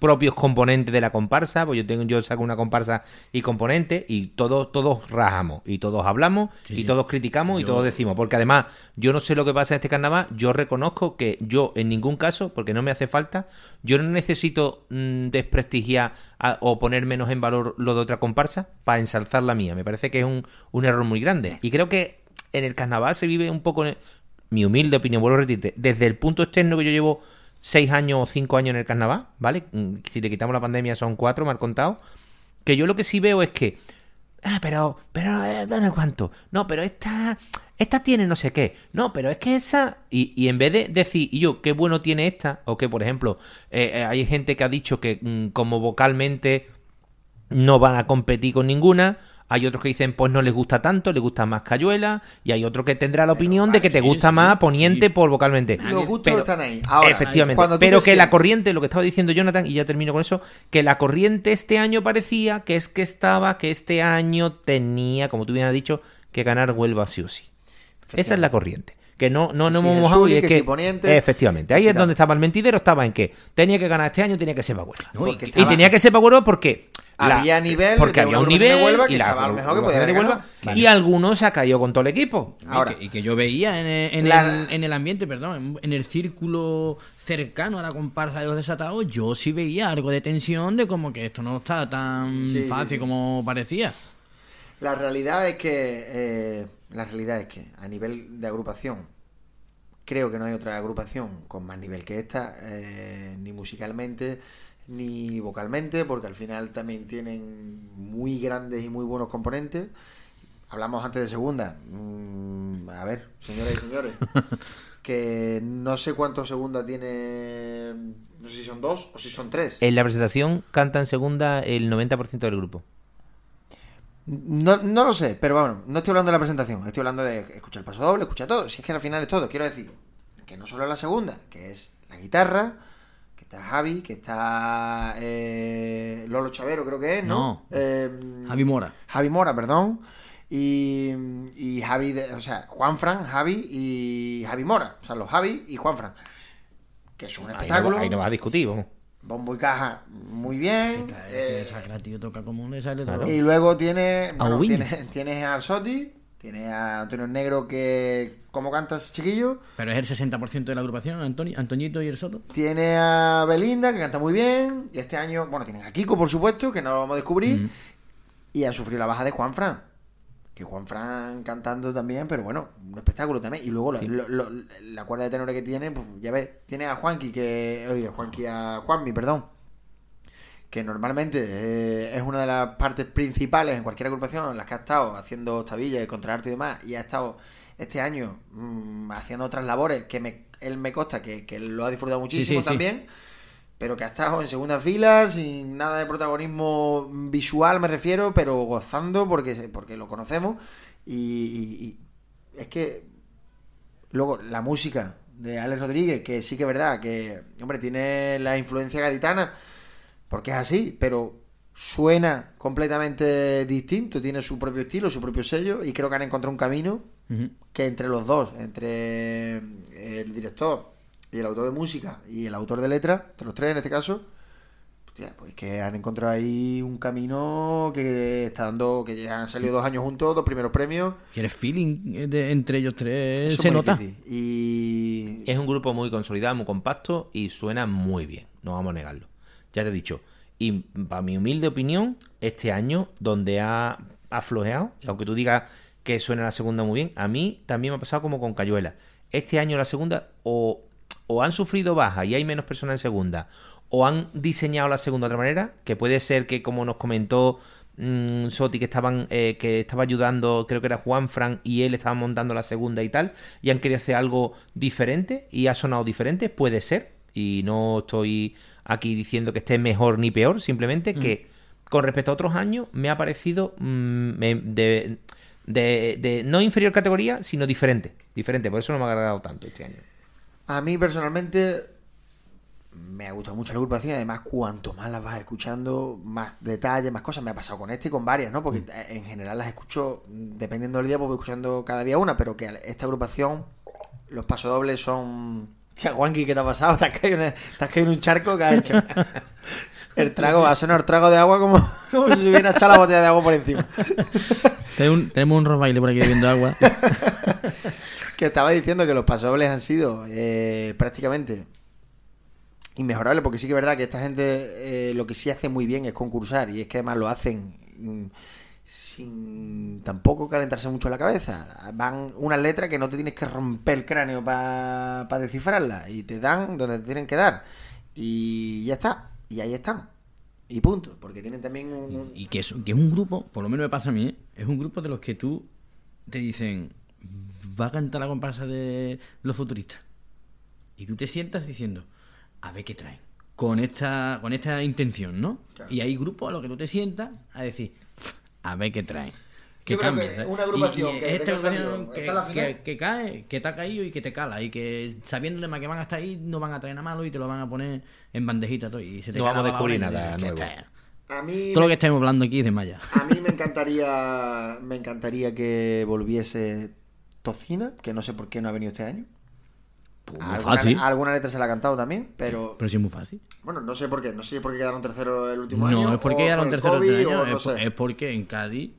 propios componentes de la comparsa, pues yo tengo yo saco una comparsa y componente y todos todos rajamos y todos hablamos Sí, y sí. todos criticamos y todos decimos, porque además yo no sé lo que pasa en este carnaval, yo reconozco que yo en ningún caso, porque no me hace falta, yo no necesito mm, desprestigiar a- o poner menos en valor lo de otra comparsa para ensalzar la mía. Me parece que es un, un error muy grande. Y creo que en el carnaval se vive un poco, en- mi humilde opinión, vuelvo a repetirte, desde el punto externo que yo llevo seis años o cinco años en el carnaval, ¿vale? Mm, Si le quitamos la pandemia son cuatro, me han contado. Que yo lo que sí veo es que Ah, pero, pero, eh, ¿cuánto? No, pero esta, esta tiene no sé qué. No, pero es que esa... Y, y en vez de decir, y yo, qué bueno tiene esta, o que, por ejemplo, eh, eh, hay gente que ha dicho que mm, como vocalmente no van a competir con ninguna, Hay otros que dicen, pues no les gusta tanto, les gusta más Cayuela. Y hay otro que tendrá la opinión de que te gusta sí, más Poniente sí. por vocalmente. Los gustos Pero- están ahí. Ahora, Efectivamente. Pero que la corriente, lo que estaba diciendo Jonathan, y ya termino con eso, que la corriente este año parecía que es que estaba, que este año tenía, como tú bien has dicho, que ganar Huelva sí o sí. Esa es la corriente. Que no, no, no hemos mojado y es que que. si Poniente, efectivamente. Ahí es donde estaba el mentidero, estaba en que tenía que ganar este año, tenía que ser para Huelva. No, y tenía que ser para Huelva porque. Había nivel Porque de había un agrupación de nivel Huelva que y la estaba a lo mejor que podía de Huelva, y algunos se ha caído con todo el equipo. Y Ahora- que, y que yo veía en el, en La- el- en el ambiente, perdón, en, en el círculo cercano a la comparsa de los desatados, yo sí veía algo de tensión de como que esto no está tan Sí, sí, fácil sí. como parecía. La realidad es que eh, la realidad es que a nivel de agrupación creo que no hay otra agrupación con más nivel que esta, eh, ni musicalmente ni vocalmente, porque al final también tienen muy grandes y muy buenos componentes. Hablamos antes de segunda. Mm, a ver, señoras y señores, (laughs) que no sé cuántos segunda tiene, no sé si son dos o si son tres. En la presentación canta en segunda el 90% del grupo. No, no lo sé, pero bueno, no estoy hablando de la presentación, estoy hablando de escuchar el paso doble, escuchar todo. Si es que al final es todo, quiero decir que no solo la segunda, que es la guitarra, que está Javi, que está eh, Lolo Chavero, creo que es, ¿no? No. Eh, Javi Mora. Javi Mora, perdón. Y, y Javi, de- o sea, Juan Fran, Javi y Javi Mora. O sea, los Javi y Juan Fran. Que es un Ahí no, espectáculo. ahí no vas a discutir, vamos. Bombo y caja, muy bien. Esta- eh, esa toca como Claro. y luego tiene, bueno, Winnie. tiene, (laughs) tienes a Arsotti, tienes a Antonio Negro que, ¿cómo cantas, chiquillo? Pero es el 60% de la agrupación, Antoni, Antoñito y el Soto. Tiene a Belinda, que canta muy bien. Y este año, bueno, tienen a Kiko, por supuesto, que no lo vamos a descubrir. Y ha sufrido la baja de Juan Fran. Que Juan Fran cantando también, pero bueno, un espectáculo también. Y luego la, lo- lo- la cuerda de tenores que tiene, pues ya ves, tiene a Juanqui, que. Oye, Juanqui, a Juanmi, perdón. Que normalmente eh, es una de las partes principales en cualquier agrupación en las que ha estado haciendo tabillas y contraarte y demás. Y ha estado este año mm, haciendo otras labores que me, él me consta que, que lo ha disfrutado muchísimo sí. también pero que ha estado en segunda fila, sin nada de protagonismo visual, me refiero, pero gozando porque, porque lo conocemos. Y, y- y es que luego la música de Alex Rodríguez, que sí que es verdad, que, hombre, tiene la influencia gaditana, porque es así, pero suena completamente distinto, tiene su propio estilo, su propio sello, y creo que han encontrado un camino que entre los dos, entre el director y el autor de música y el autor de letra, entre los tres en este caso, hostia, pues que han encontrado ahí un camino que está dando, que ya han salido dos años juntos, dos primeros premios. Y el feeling de- entre ellos tres Eso se nota. difícil. Y Es un grupo muy consolidado, muy compacto y suena muy bien, no vamos a negarlo. Ya te he dicho. Y para mi humilde opinión, este año, donde ha, ha flojeado, y aunque tú digas que suena la segunda muy bien, a mí también me ha pasado como con Cayuela. Este año la segunda o, o han sufrido baja y hay menos personas en segunda, o han diseñado la segunda de otra manera, que puede ser que como nos comentó mm, Soti que estaban eh, que estaba ayudando, creo que era Juan Fran y él estaban montando la segunda y tal, y han querido hacer algo diferente y ha sonado diferente, puede ser, y no estoy aquí diciendo que esté mejor ni peor, simplemente que con respecto a otros años me ha parecido mm, de, de- de no inferior categoría, sino diferente, diferente, por eso no me ha agradado tanto este año. A mí personalmente me ha gustado mucho la agrupación además cuanto más las vas escuchando, más detalles, más cosas. Me ha pasado con este y con varias, ¿no? Porque eh, en general las escucho, mm, dependiendo del día, pues voy escuchando cada día una, pero que esta agrupación, los pasodobles son... Tía, Juanqui, ¿qué te ha pasado? (laughs) ¿Te has caído en, te has caído en un charco? ¿Qué has hecho? (laughs) El trago, va a sonar trago de agua como, (laughs) como si se hubiera echado la botella de agua por encima. Tenemos un, tenemos un por aquí bebiendo agua. Que estaba diciendo que los pasodobles han sido eh, prácticamente inmejorables, porque sí que es verdad que esta gente eh, lo que sí hace muy bien es concursar, y es que además lo hacen mm, sin tampoco calentarse mucho la cabeza. Van unas letras que no te tienes que romper el cráneo para descifrarlas, y te dan donde te tienen que dar. Y ya está, y ahí están. Y punto, porque tienen también un... Y que es, que es un grupo, por lo menos me pasa a mí, ¿eh? es un grupo de los que tú te dicen, va a cantar la comparsa de los futuristas. Y tú te sientas diciendo, a ver qué traen. Con esta, con esta intención, ¿no? Claro. Y hay grupos a los que tú te sientas a decir, a ver qué trae. Que ¿sabes? una agrupación Y- y que esta agrupación cae, que te ha caído y que te cala. Y que sabiéndole más que van a estar ahí, no van a traer nada malo y te lo van a poner en bandejita todo. Y se te No vamos a descubrir nada. A mí, Todo lo que estamos hablando aquí es de Maya. a mí me encantaría, me encantaría que volviese Tocina, que no sé por qué no ha venido este año. Pues muy Alguna, fácil. alguna letra se la ha cantado también, pero Pero sí es muy fácil. bueno, no sé por qué. No sé si es porque quedaron tercero el último año. No es porque eran por el terceros COVID, de año, o es, no por- es porque en Cádiz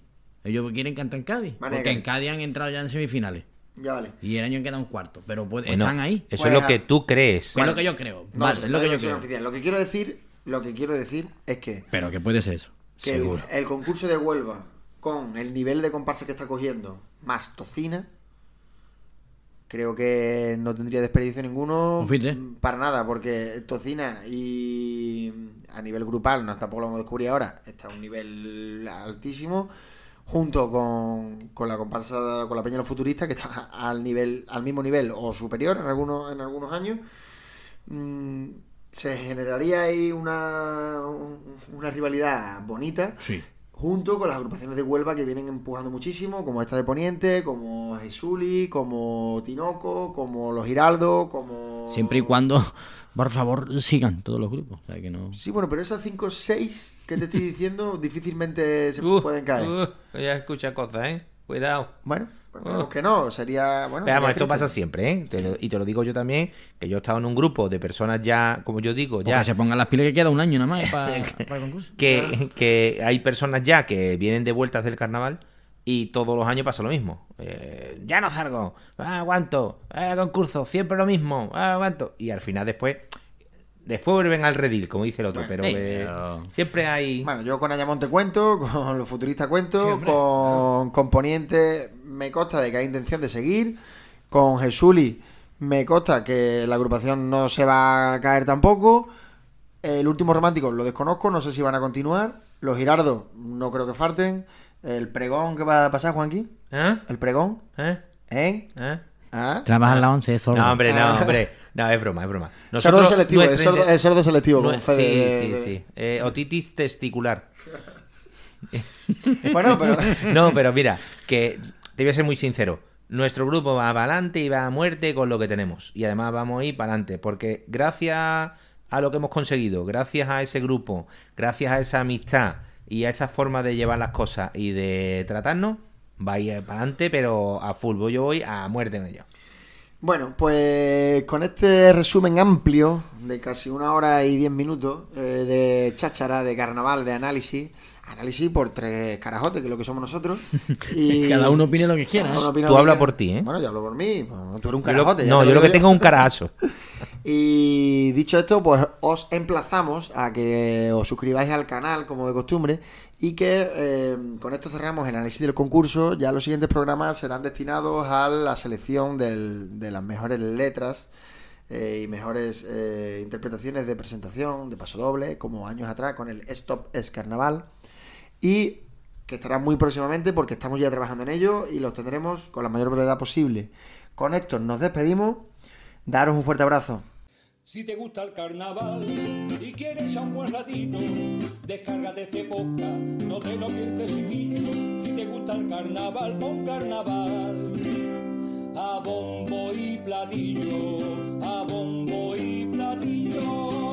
ellos quieren cantar en Cádiz. Vale, porque en Cádiz. Han entrado ya en semifinales. Ya vale. Y el año queda un cuarto. Pero pues, Bueno, están ahí. Eso Pues, es lo que tú crees. es lo que yo creo. No Vale, es lo que no yo creo. oficial. Lo que quiero decir, lo que quiero decir es que, Pero que puede ser eso. que el, Seguro. el concurso de Huelva con el nivel de comparsa que está cogiendo más Tocina creo que no tendría desperdicio ninguno para nada porque Tocina y a nivel grupal no tampoco lo hemos descubierto ahora está a un nivel altísimo junto con, con la comparsa con la Peña de los Futuristas que está al nivel al mismo nivel o superior en algunos en algunos años. Mm, se generaría ahí una, un- una rivalidad bonita. Sí. Junto con las agrupaciones de Huelva que vienen empujando muchísimo, como esta de Poniente, como Jesuli, como Tinoco, como Los Giraldo, como... Siempre y cuando, (laughs) por favor, sigan todos los grupos. O sea, que no... Sí, bueno, pero esas 5 o 6 que te estoy (laughs) diciendo difícilmente se Uh, pueden caer. uh, ya escucha cosas, ¿eh? Cuidado. Bueno, pues esperemos que no, sería... Bueno, Pero sería esto pasa siempre, ¿eh? Te lo- y te lo digo yo también, que yo he estado en un grupo de personas ya, como yo digo, Porque ya... se pongan las pilas que queda un año nada más (laughs) para, para el concurso. que, que hay personas ya que vienen de vueltas del carnaval y todos los años pasa lo mismo. Eh, ya no salgo, ah, aguanto, ah, concurso, siempre lo mismo, ah, aguanto. Y al final después, después vuelven al redil, como dice el otro, pero, sí, que pero- siempre hay... Bueno, yo con Ayamonte cuento, (laughs) con los futuristas cuento, con, con Poniente me consta de que hay intención de seguir, con Jesuli me consta que la agrupación no se va a caer tampoco, el último romántico lo desconozco, no sé si van a continuar, los Girardos no creo que falten, el pregón que va a pasar, Juanqui, ¿Eh? el pregón, ¿Eh? ¿eh? ¿Eh? ¿Ah? Trabajan la 11 solo. No, hombre, no, Ah. hombre. No, es broma, es broma. (laughs) sordo selectivo, es sordo, es sordo selectivo, Fede sí, de- sí, sí. Eh, otitis testicular. (laughs) Bueno, pero... No, pero mira, que te voy a ser muy sincero. Nuestro grupo va para adelante y va a muerte con lo que tenemos. Y además vamos a ir para adelante. Porque gracias a lo que hemos conseguido, gracias a ese grupo, gracias a esa amistad y a esa forma de llevar las cosas y de tratarnos, va a ir para adelante, pero a full. Yo voy a muerte con ello. Bueno, pues con este resumen amplio de casi una hora y diez minutos eh, de cháchara, de carnaval, de análisis, análisis por tres carajotes, que es lo que somos nosotros. (laughs) Y Cada uno opine lo que quiera, ¿eh? opina Tú habla por ti, ¿eh? Bueno, yo hablo por mí, pues, tú eres un carajote. no, yo lo que tengo es un carajazo. (laughs) Y dicho esto, pues os emplazamos a que os suscribáis al canal como de costumbre y que eh, con esto cerramos el análisis del concurso. Ya los siguientes programas serán destinados a la selección de las mejores letras eh, y mejores eh, interpretaciones de presentación, de paso doble, como años atrás con el Stop es Carnaval. Y que estará muy próximamente porque estamos ya trabajando en ello y los tendremos con la mayor brevedad posible. Con esto nos despedimos. Daros un fuerte abrazo. Si te gusta el carnaval y quieres a un buen ratito, descárgate este podcast, no te lo pienses chiquillo. Si te gusta el carnaval, pon carnaval. A bombo y platillo, a bombo y platillo.